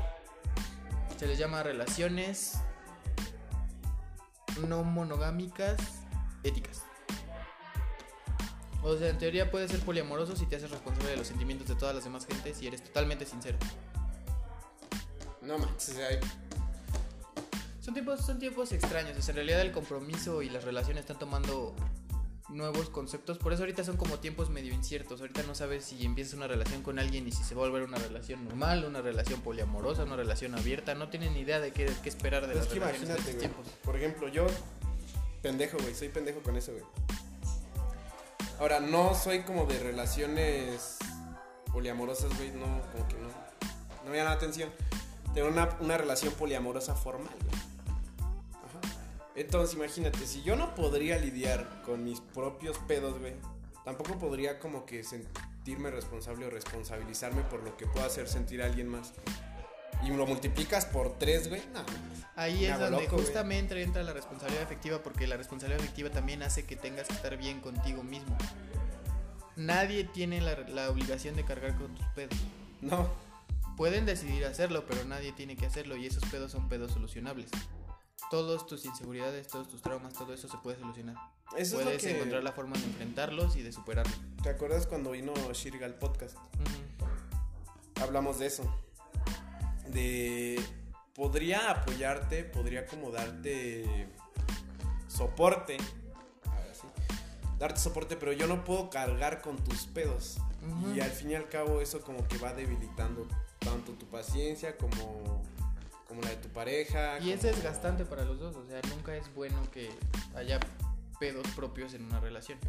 Se les llama relaciones no monogámicas éticas. O sea, en teoría puedes ser poliamoroso si te haces responsable de los sentimientos de todas las demás gentes y eres totalmente sincero. No manches, Son tiempos, son tiempos extraños. O sea, en realidad el compromiso y las relaciones están tomando nuevos conceptos. Por eso ahorita son como tiempos medio inciertos. Ahorita no sabes si empiezas una relación con alguien y si se va a volver una relación normal, una relación poliamorosa, una relación abierta. No tienen ni idea de qué, qué esperar de es las que relaciones de imagínate, estos güey. tiempos. Por ejemplo, yo, pendejo, güey, soy pendejo con eso, güey. Ahora, no soy como de relaciones poliamorosas, güey, no, como que no. No me llama la atención. Tengo una, una relación poliamorosa formal, güey. Entonces, imagínate, si yo no podría lidiar con mis propios pedos, güey, tampoco podría como que sentirme responsable o responsabilizarme por lo que pueda hacer sentir a alguien más. Y lo multiplicas por tres, güey, no. Ahí es donde loco, güey. justamente entra la responsabilidad efectiva porque la responsabilidad efectiva también hace que tengas que estar bien contigo mismo. Nadie tiene la, la obligación de cargar con tus pedos. No. Pueden decidir hacerlo, pero nadie tiene que hacerlo y esos pedos son pedos solucionables. Todos tus inseguridades, todos tus traumas, todo eso se puede solucionar. Eso es Puedes lo que... encontrar la forma de enfrentarlos y de superarlos. ¿Te acuerdas cuando vino Shirga al podcast? Hablamos de eso. De... Podría apoyarte, podría como darte soporte. Ahora sí. Darte soporte, pero yo no puedo cargar con tus pedos. Y al fin y al cabo eso como que va debilitando tanto tu paciencia como, como la de tu pareja. Y es como- desgastante para los dos, o sea, nunca es bueno que haya pedos propios en una relación.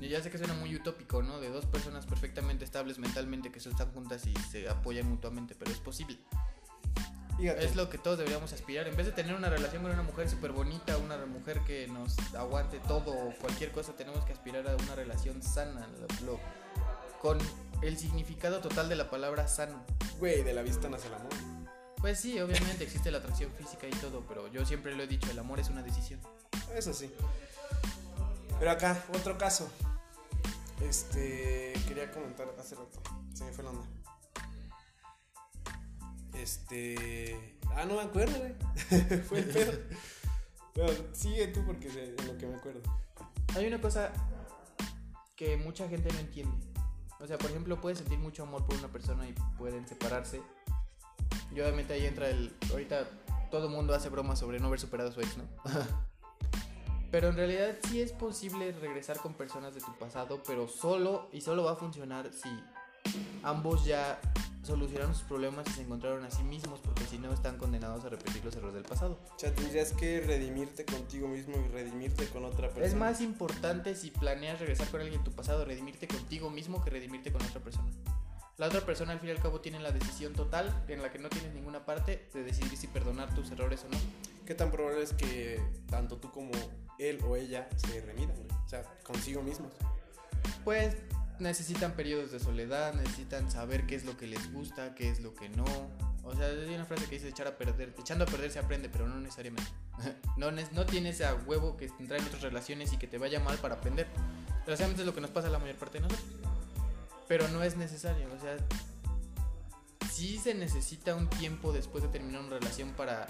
Y ya sé que suena muy utópico, ¿no? De dos personas perfectamente estables mentalmente que se están juntas y se apoyan mutuamente, pero es posible. Fíjate. Es lo que todos deberíamos aspirar. En vez de tener una relación con una mujer súper bonita, una mujer que nos aguante todo o cualquier cosa, tenemos que aspirar a una relación sana, lo- lo- con el significado total de la palabra sano. Güey, de la vista nace el amor. Pues sí, obviamente existe la atracción física y todo, pero yo siempre lo he dicho, el amor es una decisión. Eso sí. Pero acá, otro caso. Este. Quería comentar hace rato. Se me fue la onda. Este. Ah, no me acuerdo, güey. fue el pedo. Pero sigue tú porque de lo que me acuerdo. Hay una cosa que mucha gente no entiende. O sea, por ejemplo, puedes sentir mucho amor por una persona y pueden separarse. Y obviamente ahí entra el... Ahorita todo el mundo hace bromas sobre no haber superado a su ex, ¿no? pero en realidad sí es posible regresar con personas de tu pasado, pero solo y solo va a funcionar si ambos ya solucionaron sus problemas y se encontraron a sí mismos, porque si no están condenados a repetir los errores del pasado. O sea, tendrías que redimirte contigo mismo y redimirte con otra persona. Es más importante si planeas regresar con alguien en tu pasado, redimirte contigo mismo que redimirte con otra persona. La otra persona al fin y al cabo tiene la decisión total, en la que no tienes ninguna parte, de decidir si perdonar tus errores o no. ¿Qué tan probable es que tanto tú como él o ella se remidan, güey? O sea, consigo mismos. Pues necesitan periodos de soledad, necesitan saber qué es lo que les gusta, qué es lo que no. O sea, hay una frase que dice echar a perder, echando a perder se aprende, pero no necesariamente. no, no tienes a huevo que entrar en otras relaciones y que te vaya mal para aprender. Desgraciadamente es lo que nos pasa a la mayor parte de nosotros. Pero no es necesario, o sea, sí se necesita un tiempo después de terminar una relación para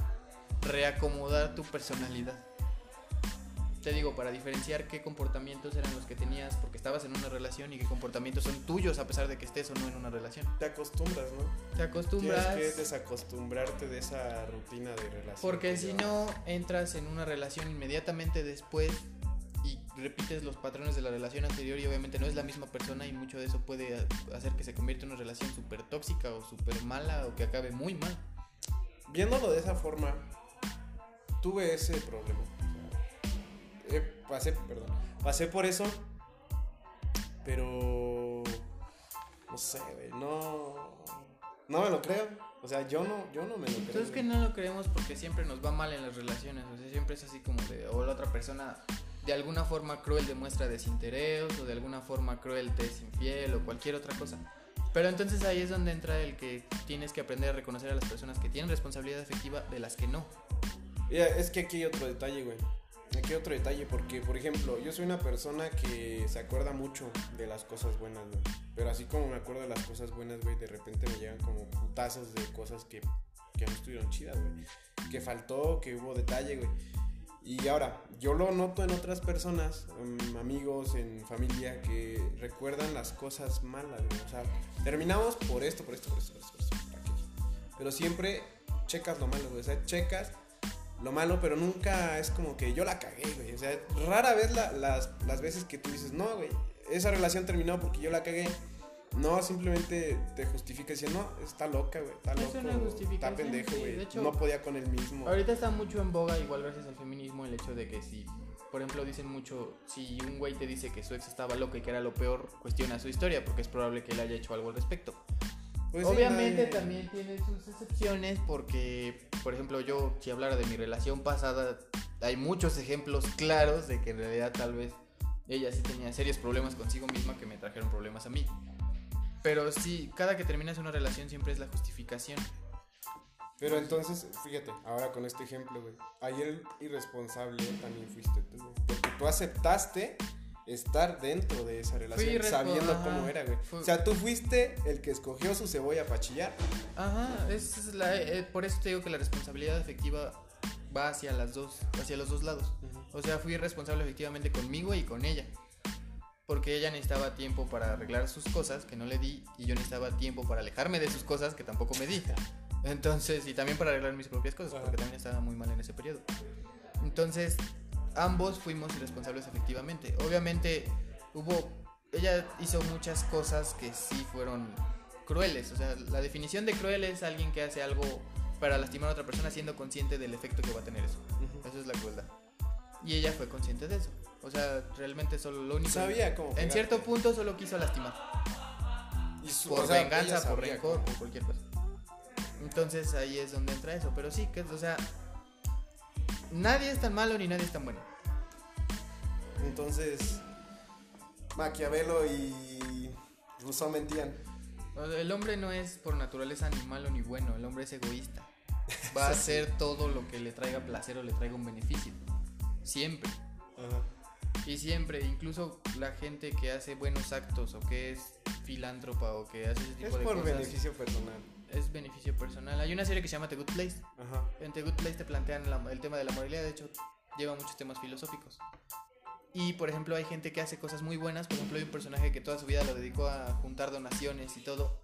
reacomodar tu personalidad te digo, para diferenciar qué comportamientos eran los que tenías porque estabas en una relación y qué comportamientos son tuyos a pesar de que estés o no en una relación. Te acostumbras, ¿no? Te acostumbras. Tienes que desacostumbrarte de esa rutina de relación. Porque si no, entras en una relación inmediatamente después y repites los patrones de la relación anterior y obviamente no es la misma persona y mucho de eso puede hacer que se convierta en una relación súper tóxica o súper mala o que acabe muy mal. Viéndolo de esa forma, tuve ese problema eh, pasé, perdón, pasé por eso, pero no sé, no, no me lo creo. O sea, yo no, yo no me lo creo. Entonces es que no lo creemos porque siempre nos va mal en las relaciones. O sea, siempre es así como de, o la otra persona de alguna forma cruel demuestra desinterés, o de alguna forma cruel te es infiel, o cualquier otra cosa. Pero entonces ahí es donde entra el que tienes que aprender a reconocer a las personas que tienen responsabilidad efectiva de las que no. es que aquí hay otro detalle, güey. Aquí otro detalle, porque por ejemplo, yo soy una persona que se acuerda mucho de las cosas buenas, güey. Pero así como me acuerdo de las cosas buenas, güey, de repente me llegan como putazos de cosas que, que no estuvieron chidas, güey. Que faltó, que hubo detalle, güey. Y ahora, yo lo noto en otras personas, en amigos, en familia, que recuerdan las cosas malas, güey. O sea, terminamos por esto, por esto, por esto, por esto, por esto, por aquello. Pero siempre checas lo malo, güey. O sea, checas lo malo, pero nunca es como que yo la cagué, güey. O sea, rara vez las, las veces que tú dices, no, güey, esa relación terminó porque yo la cagué. No, simplemente te justifica diciendo, no, está loca, güey, está loco, está pendejo, güey, no podía con él mismo. Ahorita está mucho en boga, igual gracias al feminismo, el hecho de que si, por ejemplo, dicen mucho, si un güey te dice que su ex estaba loca y que era lo peor, cuestiona su historia, porque es probable que él haya hecho algo al respecto. Pues Obviamente también tiene sus excepciones porque, por ejemplo, yo si hablara de mi relación pasada, hay muchos ejemplos claros de que en realidad tal vez ella sí tenía serios problemas consigo misma que me trajeron problemas a mí. Pero sí, cada que terminas una relación siempre es la justificación. Pero entonces, fíjate, ahora con este ejemplo, güey. Ayer irresponsable también fuiste tú, güey. Porque tú aceptaste estar dentro de esa relación, sabiendo cómo era, güey. O sea, tú fuiste el que escogió su cebolla para chillar. Ajá, es la, eh, por eso te digo que la responsabilidad efectiva va hacia las dos, hacia los dos lados. O sea, fui responsable efectivamente conmigo y con ella. Porque ella necesitaba tiempo para arreglar sus cosas, que no le di, y yo necesitaba tiempo para alejarme de sus cosas, que tampoco me di. Entonces, y también para arreglar mis propias cosas, porque también estaba muy mal en ese periodo. Entonces, ambos fuimos irresponsables efectivamente. Obviamente hubo, ella hizo muchas cosas que sí fueron crueles. O sea, la definición de cruel es alguien que hace algo para lastimar a otra persona siendo consciente del efecto que va a tener eso. Eso es la crueldad. Y ella fue consciente de eso. O sea, realmente solo lo único... Sabía cómo... En cierto punto solo quiso lastimar. por venganza, por rencor, por cualquier cosa. Entonces ahí es donde entra eso. Pero sí, que, o sea, nadie es tan malo ni nadie es tan bueno. Entonces, Maquiavelo y Rousseau mentían. El hombre no es por naturaleza ni malo ni bueno, el hombre es egoísta. Va a hacer todo lo que le traiga placer o le traiga un beneficio. Siempre. Y siempre, incluso la gente que hace buenos actos o que es filántropa o que hace ese tipo de cosas. Es por beneficio personal. Es beneficio personal. Hay una serie que se llama The Good Place. En The Good Place te plantean el tema de la moralidad, de hecho, lleva muchos temas filosóficos. Y por ejemplo hay gente que hace cosas muy buenas, por ejemplo hay un personaje que toda su vida lo dedicó a juntar donaciones y todo,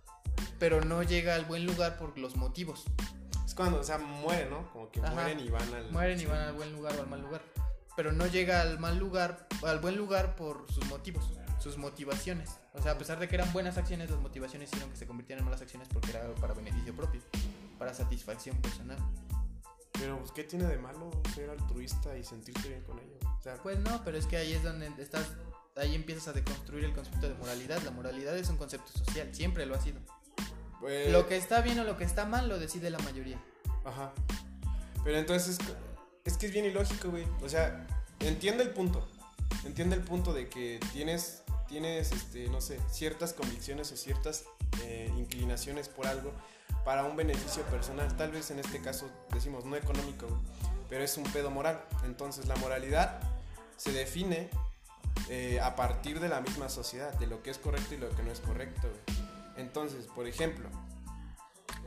pero no llega al buen lugar por los motivos. Es cuando, o sea, mueren, ¿no? Como que mueren y van al... Mueren y van al buen lugar o al mal lugar. Pero no llega al mal lugar, al buen lugar por sus motivos, sus motivaciones. O sea, a pesar de que eran buenas acciones, las motivaciones hicieron que se convirtieran en malas acciones porque era para beneficio propio, para satisfacción personal. Pero, pues, ¿qué tiene de malo ser altruista y sentirte bien con ello? O sea, pues no, pero es que ahí es donde estás, ahí empiezas a deconstruir el concepto de moralidad. La moralidad es un concepto social, siempre lo ha sido. Pues lo que está bien o lo que está mal lo decide la mayoría. Ajá. Pero entonces, es que es bien ilógico, güey. O sea, entiende el punto. Entiende el punto de que tienes tienes, este, no sé, ciertas convicciones o ciertas eh, inclinaciones por algo para un beneficio personal. Tal vez en este caso decimos no económico, pero es un pedo moral. Entonces la moralidad se define eh, a partir de la misma sociedad, de lo que es correcto y lo que no es correcto. Entonces, por ejemplo,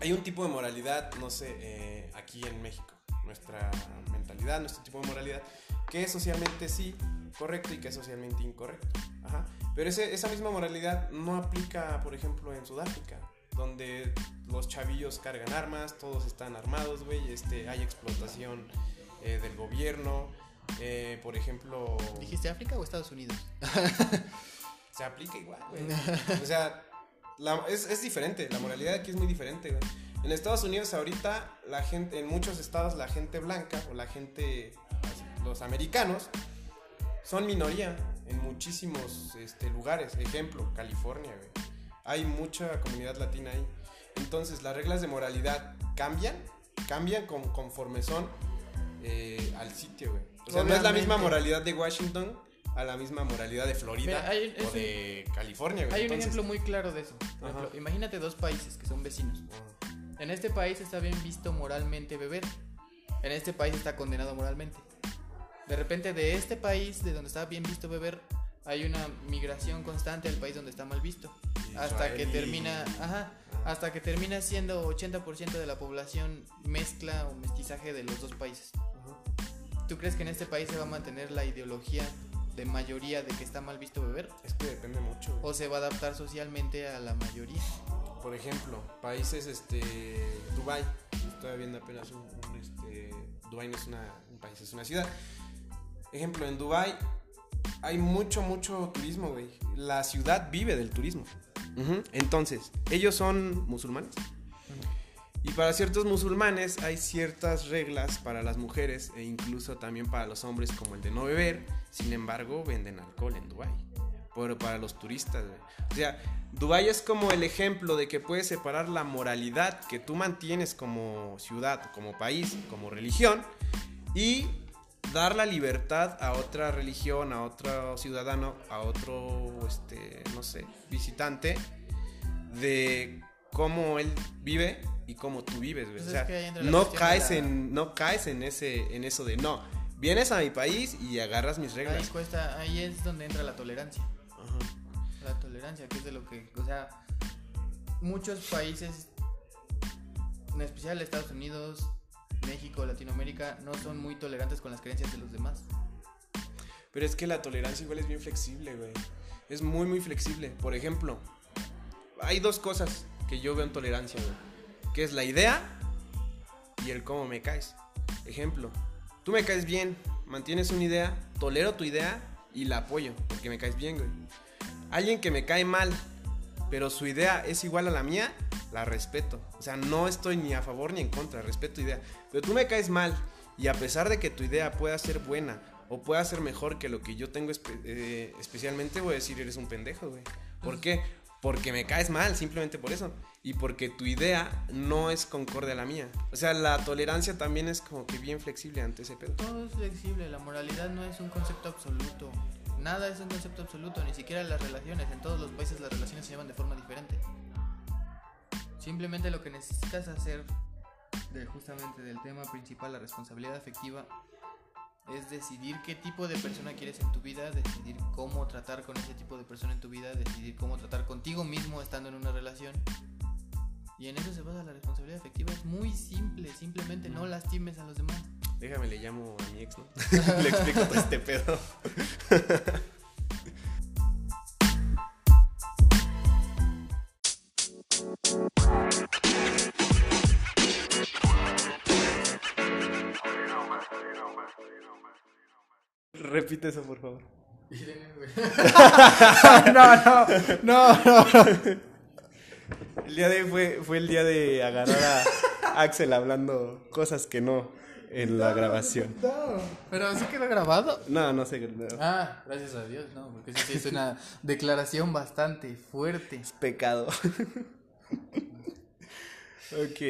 hay un tipo de moralidad, no sé, eh, aquí en México, nuestra mentalidad, nuestro tipo de moralidad, que es socialmente sí correcto y que es socialmente incorrecto. Ajá. Pero esa misma moralidad no aplica, por ejemplo, en Sudáfrica, donde los chavillos cargan armas, todos están armados, güey, este, hay explotación eh, del gobierno, eh, por ejemplo... ¿Dijiste África o Estados Unidos? se aplica igual, güey. O sea, es, es, diferente, la moralidad aquí es muy diferente, güey. En Estados Unidos ahorita, la gente, en muchos estados, la gente blanca o la gente, los americanos, son minoría en muchísimos este, lugares. Ejemplo, California, güey. Hay mucha comunidad latina ahí. Entonces, las reglas de moralidad cambian, cambian conforme son eh, al sitio, güey. O sea, no es la misma moralidad de Washington a la misma moralidad de Florida o de California. Hay un ejemplo muy claro de eso. imagínate dos países que son vecinos. En este país está bien visto moralmente beber. En este país está condenado moralmente. De repente de este país, de donde está bien visto beber, hay una migración constante al país donde está mal visto. Hasta que termina, ajá, hasta que termina siendo 80% de la población mezcla o mestizaje de los dos países. ¿Tú crees que en este país se va a mantener la ideología de mayoría de que está mal visto beber? Es que depende mucho. ¿O se va a adaptar socialmente a la mayoría? Por ejemplo, países, este, Dubai. Estoy viendo apenas un, este, Dubai no es una, un país, es una ciudad Ejemplo, en Dubai hay mucho, mucho turismo, güey. La ciudad vive del turismo. Entonces, ellos son musulmanes. Y para ciertos musulmanes hay ciertas reglas para las mujeres e incluso también para los hombres como el de no beber. Sin embargo, venden alcohol en Dubai. Pero para los turistas, güey. O sea, Dubai es como el ejemplo de que puedes separar la moralidad que tú mantienes como ciudad, como país, como religión y dar la libertad a otra religión, a otro ciudadano, a otro, este, no sé, visitante, de cómo él vive y cómo tú vives, pues o sea, no caes en, no caes en ese, en eso de no. Vienes a mi país y agarras mis reglas. Ahí cuesta, ahí es donde entra la tolerancia. La tolerancia, que es de lo que, o sea, muchos países, en especial Estados Unidos, México, Latinoamérica, no son muy tolerantes con las creencias de los demás. Pero es que la tolerancia igual es bien flexible, güey. Es muy, muy flexible. Por ejemplo, hay dos cosas que yo veo en tolerancia, güey. Que es la idea y el cómo me caes. Ejemplo, tú me caes bien, mantienes una idea, tolero tu idea y la apoyo, porque me caes bien, güey. Alguien que me cae mal, pero su idea es igual a la mía, la respeto. O sea, no estoy ni a favor ni en contra, respeto tu idea. Pero tú me caes mal y a pesar de que tu idea pueda ser buena o pueda ser mejor que lo que yo tengo eh, especialmente, voy a decir, eres un pendejo, güey. ¿Por qué? Porque me caes mal, simplemente por eso. Y porque tu idea no es concorde a la mía. O sea, la tolerancia también es como que bien flexible ante ese pedo. Todo es flexible, la moralidad no es un concepto absoluto. Nada es un concepto absoluto, ni siquiera las relaciones. En todos los países las relaciones se llevan de forma diferente. Simplemente lo que necesitas hacer justamente del tema principal, la responsabilidad afectiva, es decidir qué tipo de persona quieres en tu vida, decidir cómo tratar con ese tipo de persona en tu vida, decidir cómo tratar contigo mismo estando en una relación. Y en eso se basa la responsabilidad afectiva. Es muy simple, simplemente no lastimes a los demás. Déjame, le llamo a mi ex, ¿no? le explico todo este pedo. Repite eso, por favor. no, no, no, no. El día de hoy fue, fue el día de agarrar a Axel hablando cosas que no en la grabación. No, pero sí quedó grabado. No, no sé. Ah, gracias a Dios, no, porque sí es una declaración bastante fuerte. Es pecado. ok.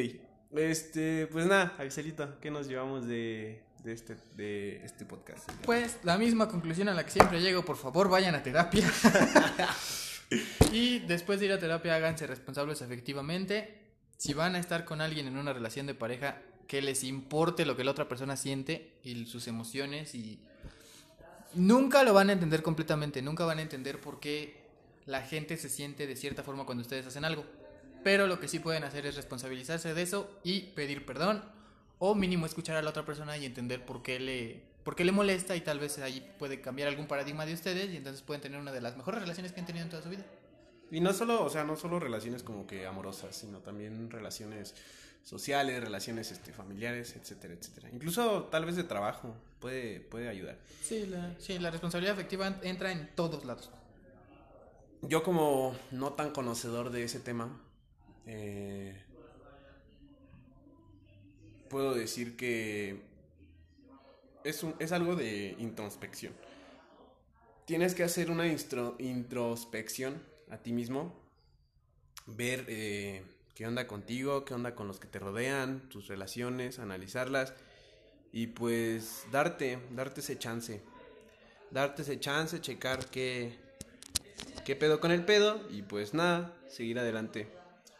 Este, pues nada, Axelito, ¿qué nos llevamos de, de este, de este podcast? Pues la misma conclusión a la que siempre llego, por favor vayan a terapia. y después de ir a terapia háganse responsables efectivamente. Si van a estar con alguien en una relación de pareja, que les importe lo que la otra persona siente y sus emociones y nunca lo van a entender completamente, nunca van a entender por qué la gente se siente de cierta forma cuando ustedes hacen algo. Pero lo que sí pueden hacer es responsabilizarse de eso y pedir perdón o mínimo escuchar a la otra persona y entender por qué le por qué le molesta y tal vez ahí puede cambiar algún paradigma de ustedes y entonces pueden tener una de las mejores relaciones que han tenido en toda su vida. Y no solo, o sea, no solo relaciones como que amorosas, sino también relaciones sociales, relaciones este, familiares, etcétera, etcétera. Incluso tal vez de trabajo puede, puede ayudar. Sí la, sí, la responsabilidad afectiva entra en todos lados. Yo como no tan conocedor de ese tema, eh, puedo decir que es, un, es algo de introspección. Tienes que hacer una introspección a ti mismo, ver eh, qué onda contigo, qué onda con los que te rodean, tus relaciones, analizarlas y pues darte, darte ese chance, darte ese chance, checar qué, qué pedo con el pedo y pues nada, seguir adelante.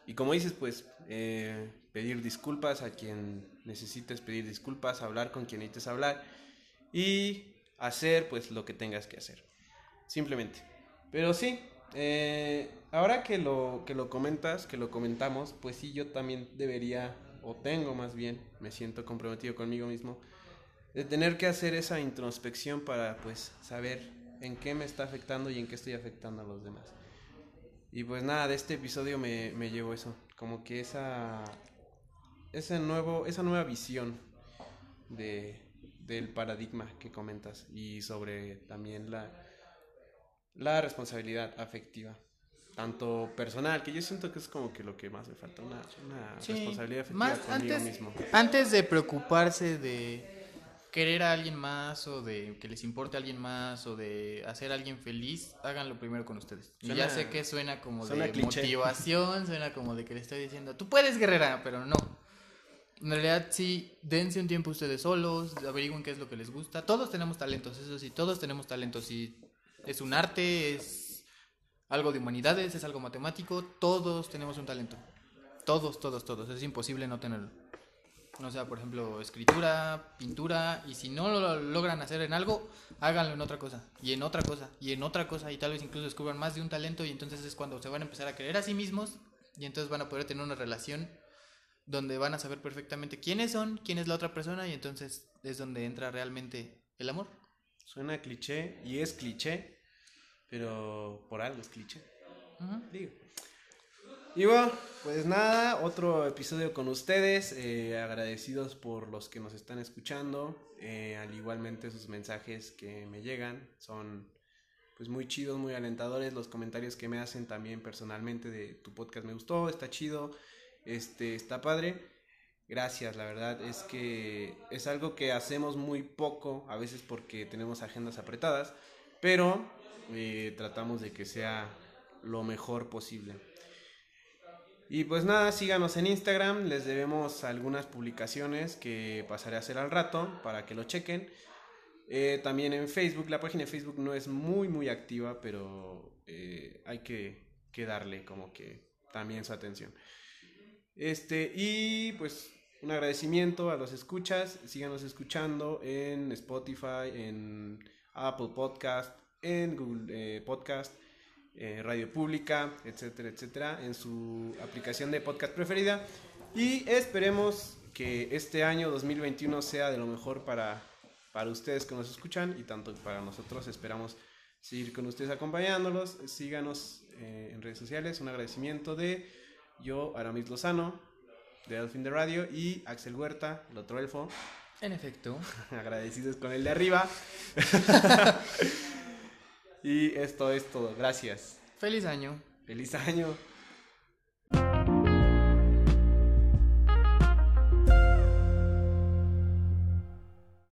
Y como dices, pues eh, pedir disculpas a quien necesites pedir disculpas, hablar con quien necesites hablar y hacer pues lo que tengas que hacer. Simplemente. Pero sí, eh, ahora que lo, que lo comentas, que lo comentamos, pues sí, yo también debería, o tengo más bien, me siento comprometido conmigo mismo, de tener que hacer esa introspección para pues saber en qué me está afectando y en qué estoy afectando a los demás. Y pues nada, de este episodio me, me llevo eso, como que esa, ese nuevo, esa nueva visión de, del paradigma que comentas y sobre también la, la responsabilidad afectiva. Tanto personal, que yo siento que es como que lo que más me falta, una, responsabilidad afectiva más conmigo antes, mismo. Antes de preocuparse de querer a alguien más o de que les importe a alguien más o de hacer a alguien feliz, háganlo primero con ustedes. y ya sé que suena como de motivación, suena como de que le estoy diciendo, tú puedes guerrera, pero no. En realidad sí, dense un tiempo ustedes solos, averigüen qué es lo que les gusta. Todos tenemos talentos, eso sí, todos tenemos talentos y es un arte, es algo de humanidades, es algo matemático, todos tenemos un talento. Todos, todos, todos. Es imposible no tenerlo. O sea, por ejemplo, escritura, pintura, y si no lo logran hacer en algo, háganlo en otra cosa, y en otra cosa, y en otra cosa, y tal vez incluso descubran más de un talento, y entonces es cuando se van a empezar a creer a sí mismos, y entonces van a poder tener una relación donde van a saber perfectamente quiénes son, quién es la otra persona, y entonces es donde entra realmente el amor. Suena cliché y es cliché, pero por algo es cliché. Digo. Y bueno, pues nada, otro episodio con ustedes. Eh, agradecidos por los que nos están escuchando. Eh, al igualmente sus mensajes que me llegan son pues muy chidos, muy alentadores. Los comentarios que me hacen también personalmente de tu podcast me gustó, está chido, este, está padre. Gracias, la verdad es que es algo que hacemos muy poco, a veces porque tenemos agendas apretadas, pero eh, tratamos de que sea lo mejor posible. Y pues nada, síganos en Instagram, les debemos algunas publicaciones que pasaré a hacer al rato para que lo chequen. Eh, también en Facebook, la página de Facebook no es muy muy activa, pero eh, hay que, que darle como que también su atención. Este, y pues un agradecimiento a los escuchas. Síganos escuchando en Spotify, en Apple Podcast, en Google eh, Podcast, eh, Radio Pública, etcétera, etcétera, en su aplicación de podcast preferida. Y esperemos que este año 2021 sea de lo mejor para, para ustedes que nos escuchan y tanto para nosotros. Esperamos seguir con ustedes acompañándolos. Síganos eh, en redes sociales. Un agradecimiento de yo, Aramis Lozano de Elfin de Radio y Axel Huerta, el otro elfo. En efecto. Agradecidos con el de arriba. y esto es todo. Gracias. Feliz año. Feliz año.